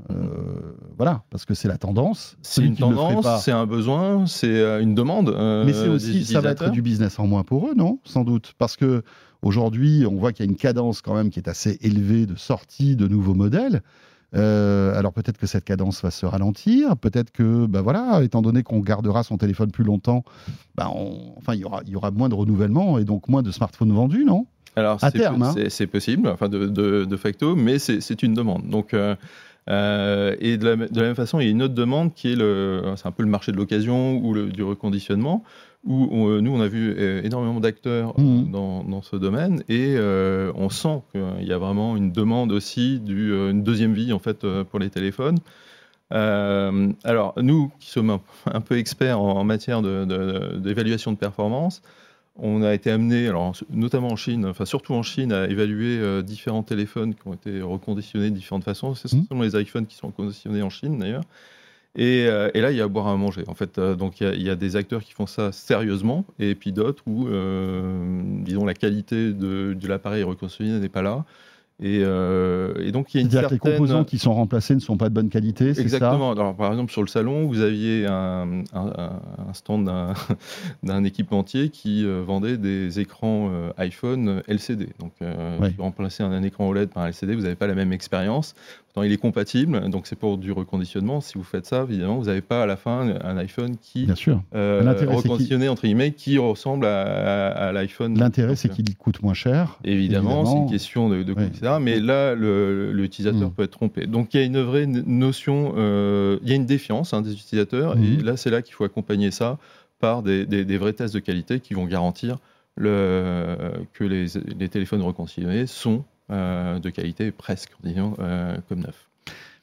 voilà, parce que c'est la tendance. C'est une tendance, c'est un besoin, c'est une demande. Mais c'est aussi, ça va être du business en moins pour eux, non? Sans doute. Parce que aujourd'hui, on voit qu'il y a une cadence quand même qui est assez élevée de sortie de nouveaux modèles. Euh, alors peut-être que cette cadence va se ralentir, peut-être que, bah voilà, étant donné qu'on gardera son téléphone plus longtemps, bah on- enfin il y aura, il y aura moins de renouvellement et donc moins de smartphones vendus, non? Alors, À terme, hein. c'est possible, enfin de, de- de facto, mais c'est une demande. Donc, euh, euh, et de la, de la même façon, il y a une autre demande qui est le, c'est un peu le marché de l'occasion ou le, du reconditionnement, où on- euh, nous on a vu euh, énormément d'acteurs Mhm. dans, dans ce domaine et euh, on sent qu'il y a vraiment une demande aussi d'une une deuxième vie en fait pour les téléphones. Euh, alors, nous qui sommes un, un peu experts en, en matière de- de- d'évaluation de, performance, on a été amené, alors, notamment en Chine, enfin surtout en Chine, à évaluer euh, différents téléphones qui ont été reconditionnés de différentes façons. C'est Mhm. essentiellement les iPhones qui sont reconditionnés en Chine d'ailleurs. Et, euh, et là, il y a à boire à manger. En fait, Euh, donc il y, a- il y a des acteurs qui font ça sérieusement, et puis d'autres où, euh, disons, la qualité de, de l'appareil reconditionné n'est pas là. Et, et donc il y a une C'est-à-dire que les certaine... composants qui sont remplacés ne sont pas de bonne qualité, ça? Exactement. Alors, par exemple, sur le salon, vous aviez un, un- un stand d'un- <laughs> équipementier qui vendait des écrans iPhone LCD. Donc, Ouais. remplacer un, un écran OLED par un LCD, vous n'avez pas la même expérience. Il est compatible, donc c'est pour du reconditionnement. Si vous faites ça, évidemment, vous n'avez pas à la fin un iPhone qui Bien sûr. euh, reconditionné entre guillemets, qui ressemble à, à- à l'iPhone. L'intérêt, c'est qu'il coûte moins cher. Évidemment, c'est une question de, de coût, etc. Mais là, l'utilisateur Mm. peut être trompé. Donc il y a une vraie notion, euh, il y a une défiance hein, des utilisateurs, et Mhm. là, c'est là qu'il faut accompagner ça par des, des- des vrais tests de qualité qui vont garantir le, que les, les téléphones reconditionnés sont de qualité presque, disons, euh, comme neufs.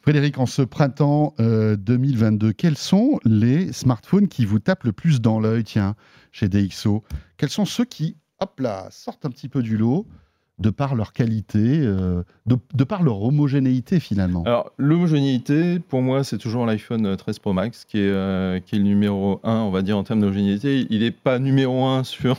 Frédéric, en ce printemps euh, 2022, quels sont les smartphones qui vous tapent le plus dans l'œil, tiens, chez DxO Quels sont ceux qui, hop là, sortent un petit peu du lot? De par leur qualité, euh, de, de par leur homogénéité finalement Alors, l'homogénéité, pour moi, c'est toujours l'iPhone 13 Pro Max qui est, euh, qui est le numéro 1, on va dire, en termes d'homogénéité. Il n'est pas numéro 1 <laughs> sur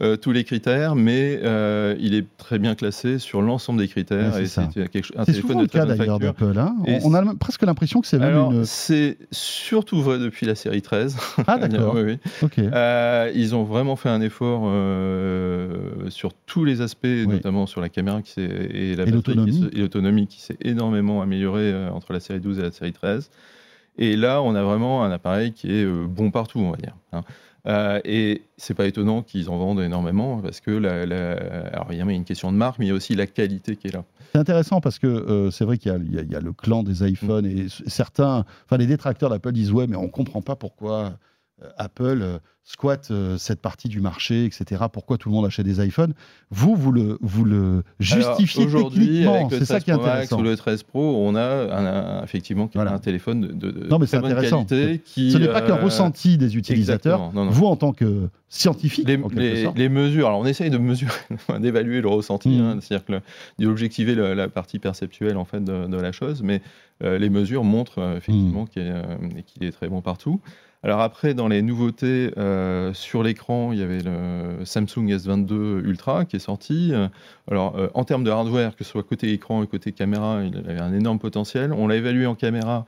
euh, tous les critères, mais euh, il est très bien classé sur l'ensemble des critères. C'est un C'est téléphone souvent de le cas d'ailleurs d'Apple. hein. On, on a presque l'impression que c'est même Alors, une. c'est surtout vrai depuis la série 13. Ah <laughs> d'accord. Oui, oui. Ok. Euh, ils ont vraiment fait un effort euh, sur tous les aspects, notamment sur la caméra qui et Et l'autonomie. et qui s'est énormément améliorée euh, entre la série 12 et la série 13. Et là, on a vraiment un appareil qui est euh, bon partout, on va dire. hein. Euh, et c'est pas étonnant qu'ils en vendent énormément parce que la, la- alors, il y a une question de marque, mais il y a aussi la qualité qui est là. C'est intéressant parce que euh, c'est vrai qu'il y, y y a le clan des iPhones et s- certains, enfin les détracteurs d'Apple disent ouais mais on comprend pas pourquoi Apple euh, squatte euh, cette partie du marché, etc. Pourquoi tout le monde achète des iPhones? Vous, vous le, vous le justifiez Aujourd'hui, avec le c'est ça 13 qui est Pro Max intéressant. ou le 13 Pro, on a un- un- effectivement Voilà. un téléphone de, de- de Non, mais très c'est bonne intéressant. qualité. Qui, Ce n'est pas qu'un euh, ressenti des utilisateurs. exactement. Non, non. Vous, en tant que scientifique, les, en les- sorte, les mesures, alors on essaye de mesurer, <laughs> d'évaluer le ressenti, Mhm. hein, c'est-à-dire d'objectiver la partie perceptuelle en fait de, de la chose, mais euh, les mesures montrent euh, effectivement qu'il est, euh, qu'il est très bon partout. Alors après, dans les nouveautés euh, sur l'écran, il y avait le Samsung S22 Ultra qui est sorti. Euh, Alors euh, en termes de hardware, que ce soit côté écran et côté caméra, il avait un énorme potentiel. On l'a évalué en caméra.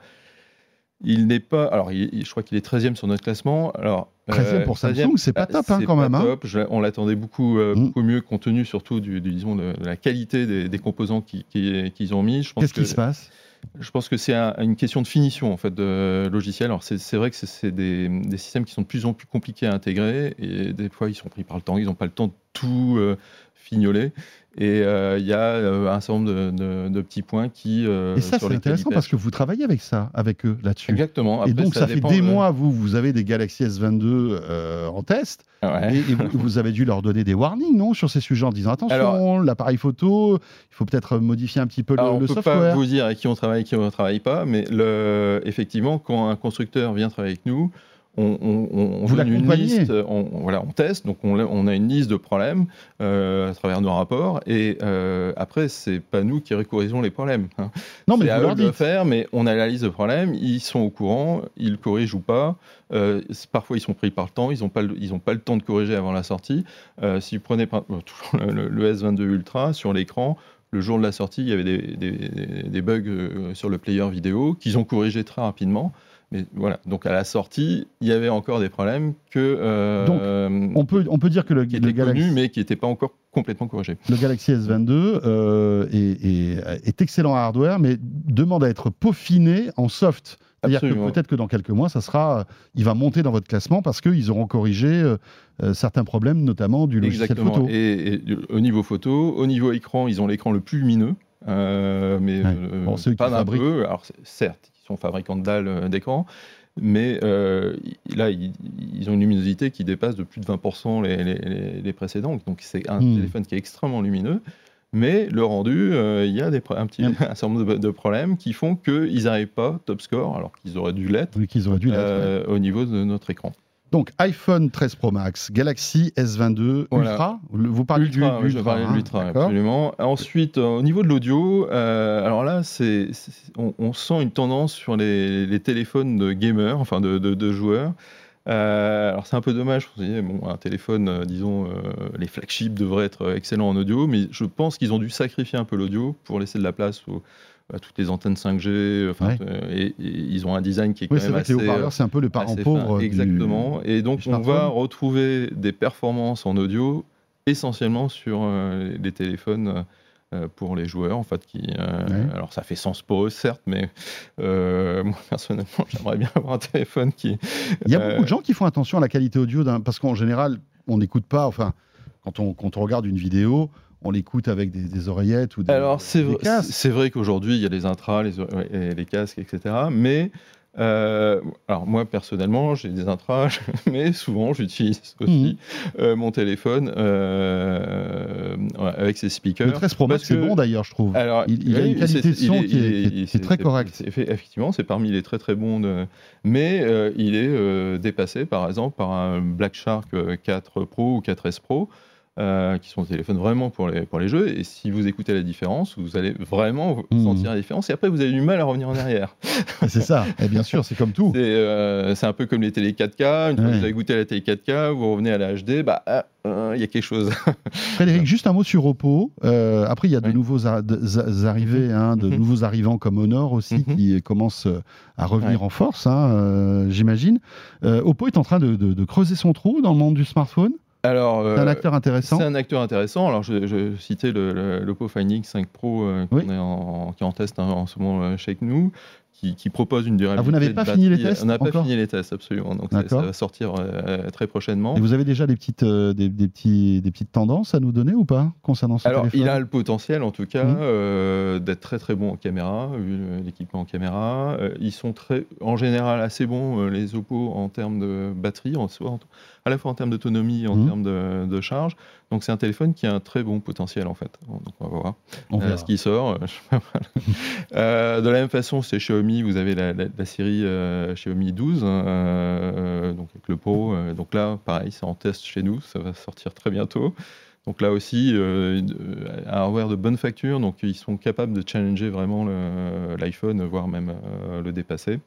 Il n'est pas. Alors, il- je crois qu'il est 13e sur notre classement. Alors, 13e pour Samsung, c'est pas top, hein, quand pas même, hein. top. Je- on l'attendait beaucoup, euh, Mm. beaucoup mieux, compte tenu surtout du, du- disons, de, de la qualité des, des composants qui- qui- qu'ils ont mis. Qu'est-ce que qui se passe? Je pense que c'est un- une question de finition en fait de logiciel. Alors c'est vrai que c'est- des systèmes qui sont de plus en plus compliqués à intégrer et des fois ils sont pris par le temps, ils n'ont pas le temps de tout euh, fignoler. Et euh, il y a euh, un certain nombre de, de- de petits points qui euh, Et ça, c'est intéressant parce que vous travaillez avec ça, avec eux, là-dessus. exactement. Et donc, ça, fait des mois, vous, vous avez des Galaxy S22 euh, en test, ouais. et, et vous, <laughs> vous avez dû leur donner des warnings, non, sur ces sujets en disant attention, l'appareil photo, il faut peut-être modifier un petit peu le, on le peut pas software. vous dire avec qui on travaille, avec qui on ne travaille pas, mais le, effectivement, quand un constructeur vient travailler avec nous, on, on, on Vous donne une liste, on, voilà, on teste, donc on, on a une liste de problèmes euh, à travers nos rapports, et euh, après, c'est pas nous qui récorrigeons les problèmes. hein. Non, mais c'est à eux de le faire, mais on a la liste de problèmes, ils sont au courant, ils corrigent ou pas. Euh, parfois, ils sont pris par le temps, ils n'ont pas, le- ils ont pas le temps de corriger avant la sortie. Euh, si vous prenez par- toujours le, le S22 Ultra sur l'écran, le jour de la sortie, il y avait des, des- des bugs sur le player vidéo qu'ils ont corrigé très rapidement. Mais voilà, donc à la sortie, il y avait encore des problèmes que euh, Donc, euh, On peut, on peut dire que le, qui le Galaxy, connus, mais qui n'étaient pas encore complètement corrigés. le Galaxy S22 euh, est, est- est excellent en hardware, mais demande à être peaufiné en soft. C'est-à-dire que peut-être que dans quelques mois, ça sera, il va monter dans votre classement parce qu'ils auront corrigé euh, euh, certains problèmes, notamment du logiciel Exactement. photo. Et, et au niveau photo, au niveau écran, ils ont l'écran le plus lumineux, euh, mais Ouais. euh, Bon, pas d'un peu. Alors certes, sont fabricants de dalles euh, d'écran, mais euh, là, ils, ils ont une luminosité qui dépasse de plus de 20% les, les- précédents. Donc c'est un Hmm. téléphone qui est extrêmement lumineux. Mais le rendu, euh, il y a des, un, petit, Yep. <laughs> un certain nombre de, de problèmes qui font qu'ils n'arrivent pas top score, alors qu'ils auraient dû l'être Oui, auraient dû ouais. au niveau de notre écran. Donc iPhone 13 Pro Max, Galaxy S22 Voilà. Ultra. Vous parlez Ultra, du, oui, du je parlais de hein, l'Ultra, d'accord. absolument. Ensuite, euh, au niveau de l'audio, euh, alors là, c'est, on, on sent une tendance sur les, les téléphones de gamers, enfin de, de- de joueurs. Euh, alors c'est un peu dommage, vous voyez, bon, un téléphone, disons, les flagships devraient être excellents en audio, mais je pense qu'ils ont dû sacrifier un peu l'audio pour laisser de la place aux- toutes les antennes 5G, enfin, Ouais. euh, et, et ils ont un design qui est quand Oui, même vrai que les assez, c'est un peu le parent pauvre. du- Exactement. Et donc, on va retrouver des performances en audio essentiellement sur euh, les téléphones euh, pour les joueurs, en fait. Qui, euh, Ouais. Alors, ça fait sens pour eux, certes, mais <laughs> moi, personnellement, j'aimerais bien avoir un téléphone qui. Il y a beaucoup de gens qui font attention à la qualité audio, parce qu'en général, on n'écoute pas, enfin, quand on, quand on regarde une vidéo, on l'écoute avec des, des oreillettes ou des, Alors, c'est vrai, casques. c'est vrai qu'aujourd'hui, il y a les intras, les, ouais, et les casques, etc. Mais. euh, alors moi personnellement j'ai des intras <laughs> mais souvent j'utilise Mhm. aussi euh, mon téléphone euh, ouais, avec ses speakers Le 13 Pro Max, c'est bon d'ailleurs, je trouve. Alors, Il- il a une qualité de son est- qui est- très correcte. Effectivement, c'est parmi les très très bons, de- mais il est dépassé par exemple par un Black Shark euh, 4 Pro ou 4S Pro. Euh, qui sont des téléphones vraiment pour les, pour les jeux, et si vous écoutez la différence, vous allez vraiment Mhm. sentir la différence, et après vous avez du mal à revenir en arrière. C'est ça, et bien sûr, c'est comme tout. C'est euh, un peu comme les télé 4K, une fois Ouais. que vous avez goûté à la télé 4K, vous revenez à la HD, bah, ah, euh, il y a quelque chose. <laughs> Frédéric, juste un mot sur Oppo. Euh, après, il y a de Oui. nouveaux ar- de- arrivés, hein, de Mhm. nouveaux arrivants comme Honor aussi, Mhm. qui commencent à revenir Ouais. en force, hein, euh, j'imagine. Oppo est en train de, de- de creuser son trou dans le monde du smartphone. Alors, C'est un euh, acteur intéressant. C'est un acteur intéressant. Alors, je, je citais le, le- l'Oppo Find X5 Pro euh, qu'on Oui. est en, qui est en test hein, en ce moment euh, chez nous, qui, qui propose une durabilité. Ah, vous n'avez pas fini les tests On n'a pas fini les tests, absolument. Donc ça, va sortir euh, très prochainement. Et vous avez déjà des petites, euh, des, des petits, des petites tendances à nous donner ou pas concernant ce Alors, téléphone il a le potentiel, en tout cas, Mhm. euh, d'être très très bon en caméra, vu l'équipement en caméra. Ils sont très, en général assez bons, les Oppo, en termes de batterie, en soi, à la fois en termes d'autonomie et en Mhm. termes de, de charge. Donc, c'est un téléphone qui a un très bon potentiel, en fait. Donc, on va voir On euh, ce qui sort. <laughs> voilà. <laughs> Euh, de la même façon, c'est Xiaomi, vous avez la, la- la série euh, Xiaomi 12, euh, donc avec le Pro. euh, donc là, pareil, c'est en test chez nous, ça va sortir très bientôt. Donc là aussi, euh, euh, un hardware de bonne facture, donc ils sont capables de challenger vraiment l'iPhone, voire même euh, le dépasser.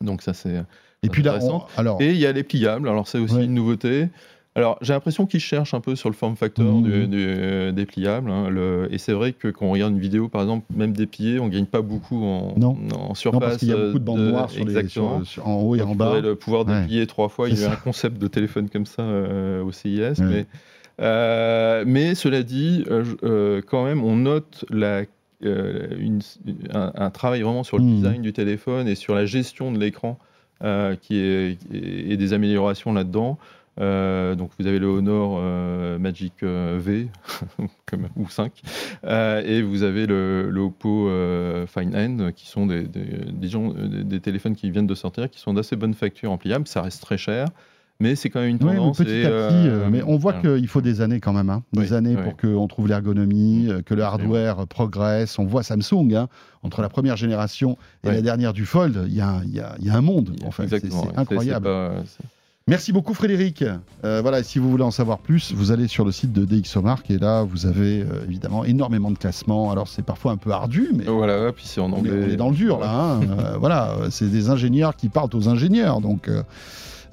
Donc ça, c'est Et puis là, on- intéressant. alors, et il y a les pliables, alors c'est aussi Ouais. une nouveauté. Alors j'ai l'impression qu'ils cherchent un peu sur le form factor Mhm. du- du- des pliables. hein, le- et c'est vrai que quand on regarde une vidéo, par exemple, même dépliée, on gagne pas beaucoup en, Non. en surface. non, parce qu'il y a beaucoup de bandes euh, noires sur les, sur- sur- en haut et en bas. le pouvoir Ouais. déplier trois fois. Il y a eu un concept de téléphone comme ça euh, au CIS. Ouais. Mais, euh, mais cela dit, quand même, on note la, euh, une- un, un travail vraiment sur le Mhm. design du téléphone et sur la gestion de l'écran est, et des améliorations là-dedans. Euh, donc vous avez le Honor euh, Magic euh, V <laughs> ou 5 euh, et vous avez le, le Oppo euh, Fine End qui sont des téléphones qui viennent de sortir qui sont d'assez bonne facture en pliable. Ça reste très cher mais c'est quand même une Ouais, mais tendance petit et, à petit, euh, euh, mais on voit voilà. qu'il faut des années quand même, hein. des Oui, années oui. pour qu'on trouve l'ergonomie, euh, que le hardware progresse. On voit Samsung, hein, entre la première génération et Ouais. la dernière du Fold, il y, a un- il y a- il y a un monde. En fait, c'est ouais. incroyable. pas- Merci beaucoup Frédéric. Euh, voilà, si vous voulez en savoir plus, vous allez sur le site de DxOMark et là vous avez euh, évidemment énormément de classements. Alors c'est parfois un peu ardu, mais Voilà, puis c'est en on est, anglais. on est dans le dur là. hein. Euh, voilà, c'est des ingénieurs qui parlent aux ingénieurs, donc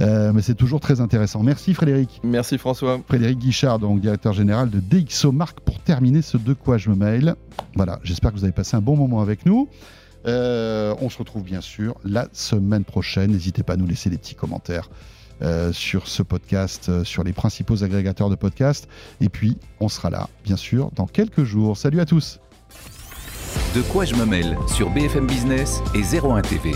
euh, mais c'est toujours très intéressant. Merci Frédéric. Merci François. Frédéric Guichard, donc directeur général de DxOMark, pour terminer ce de quoi je me mail. Voilà, j'espère que vous avez passé un bon moment avec nous. Euh, on se retrouve bien sûr la semaine prochaine. N'hésitez pas à nous laisser des petits commentaires euh, sur ce podcast, euh, sur les principaux agrégateurs de podcasts. Et puis, on sera là, bien sûr, dans quelques jours. Salut à tous. De quoi je me mêle sur BFM Business et 01 TV.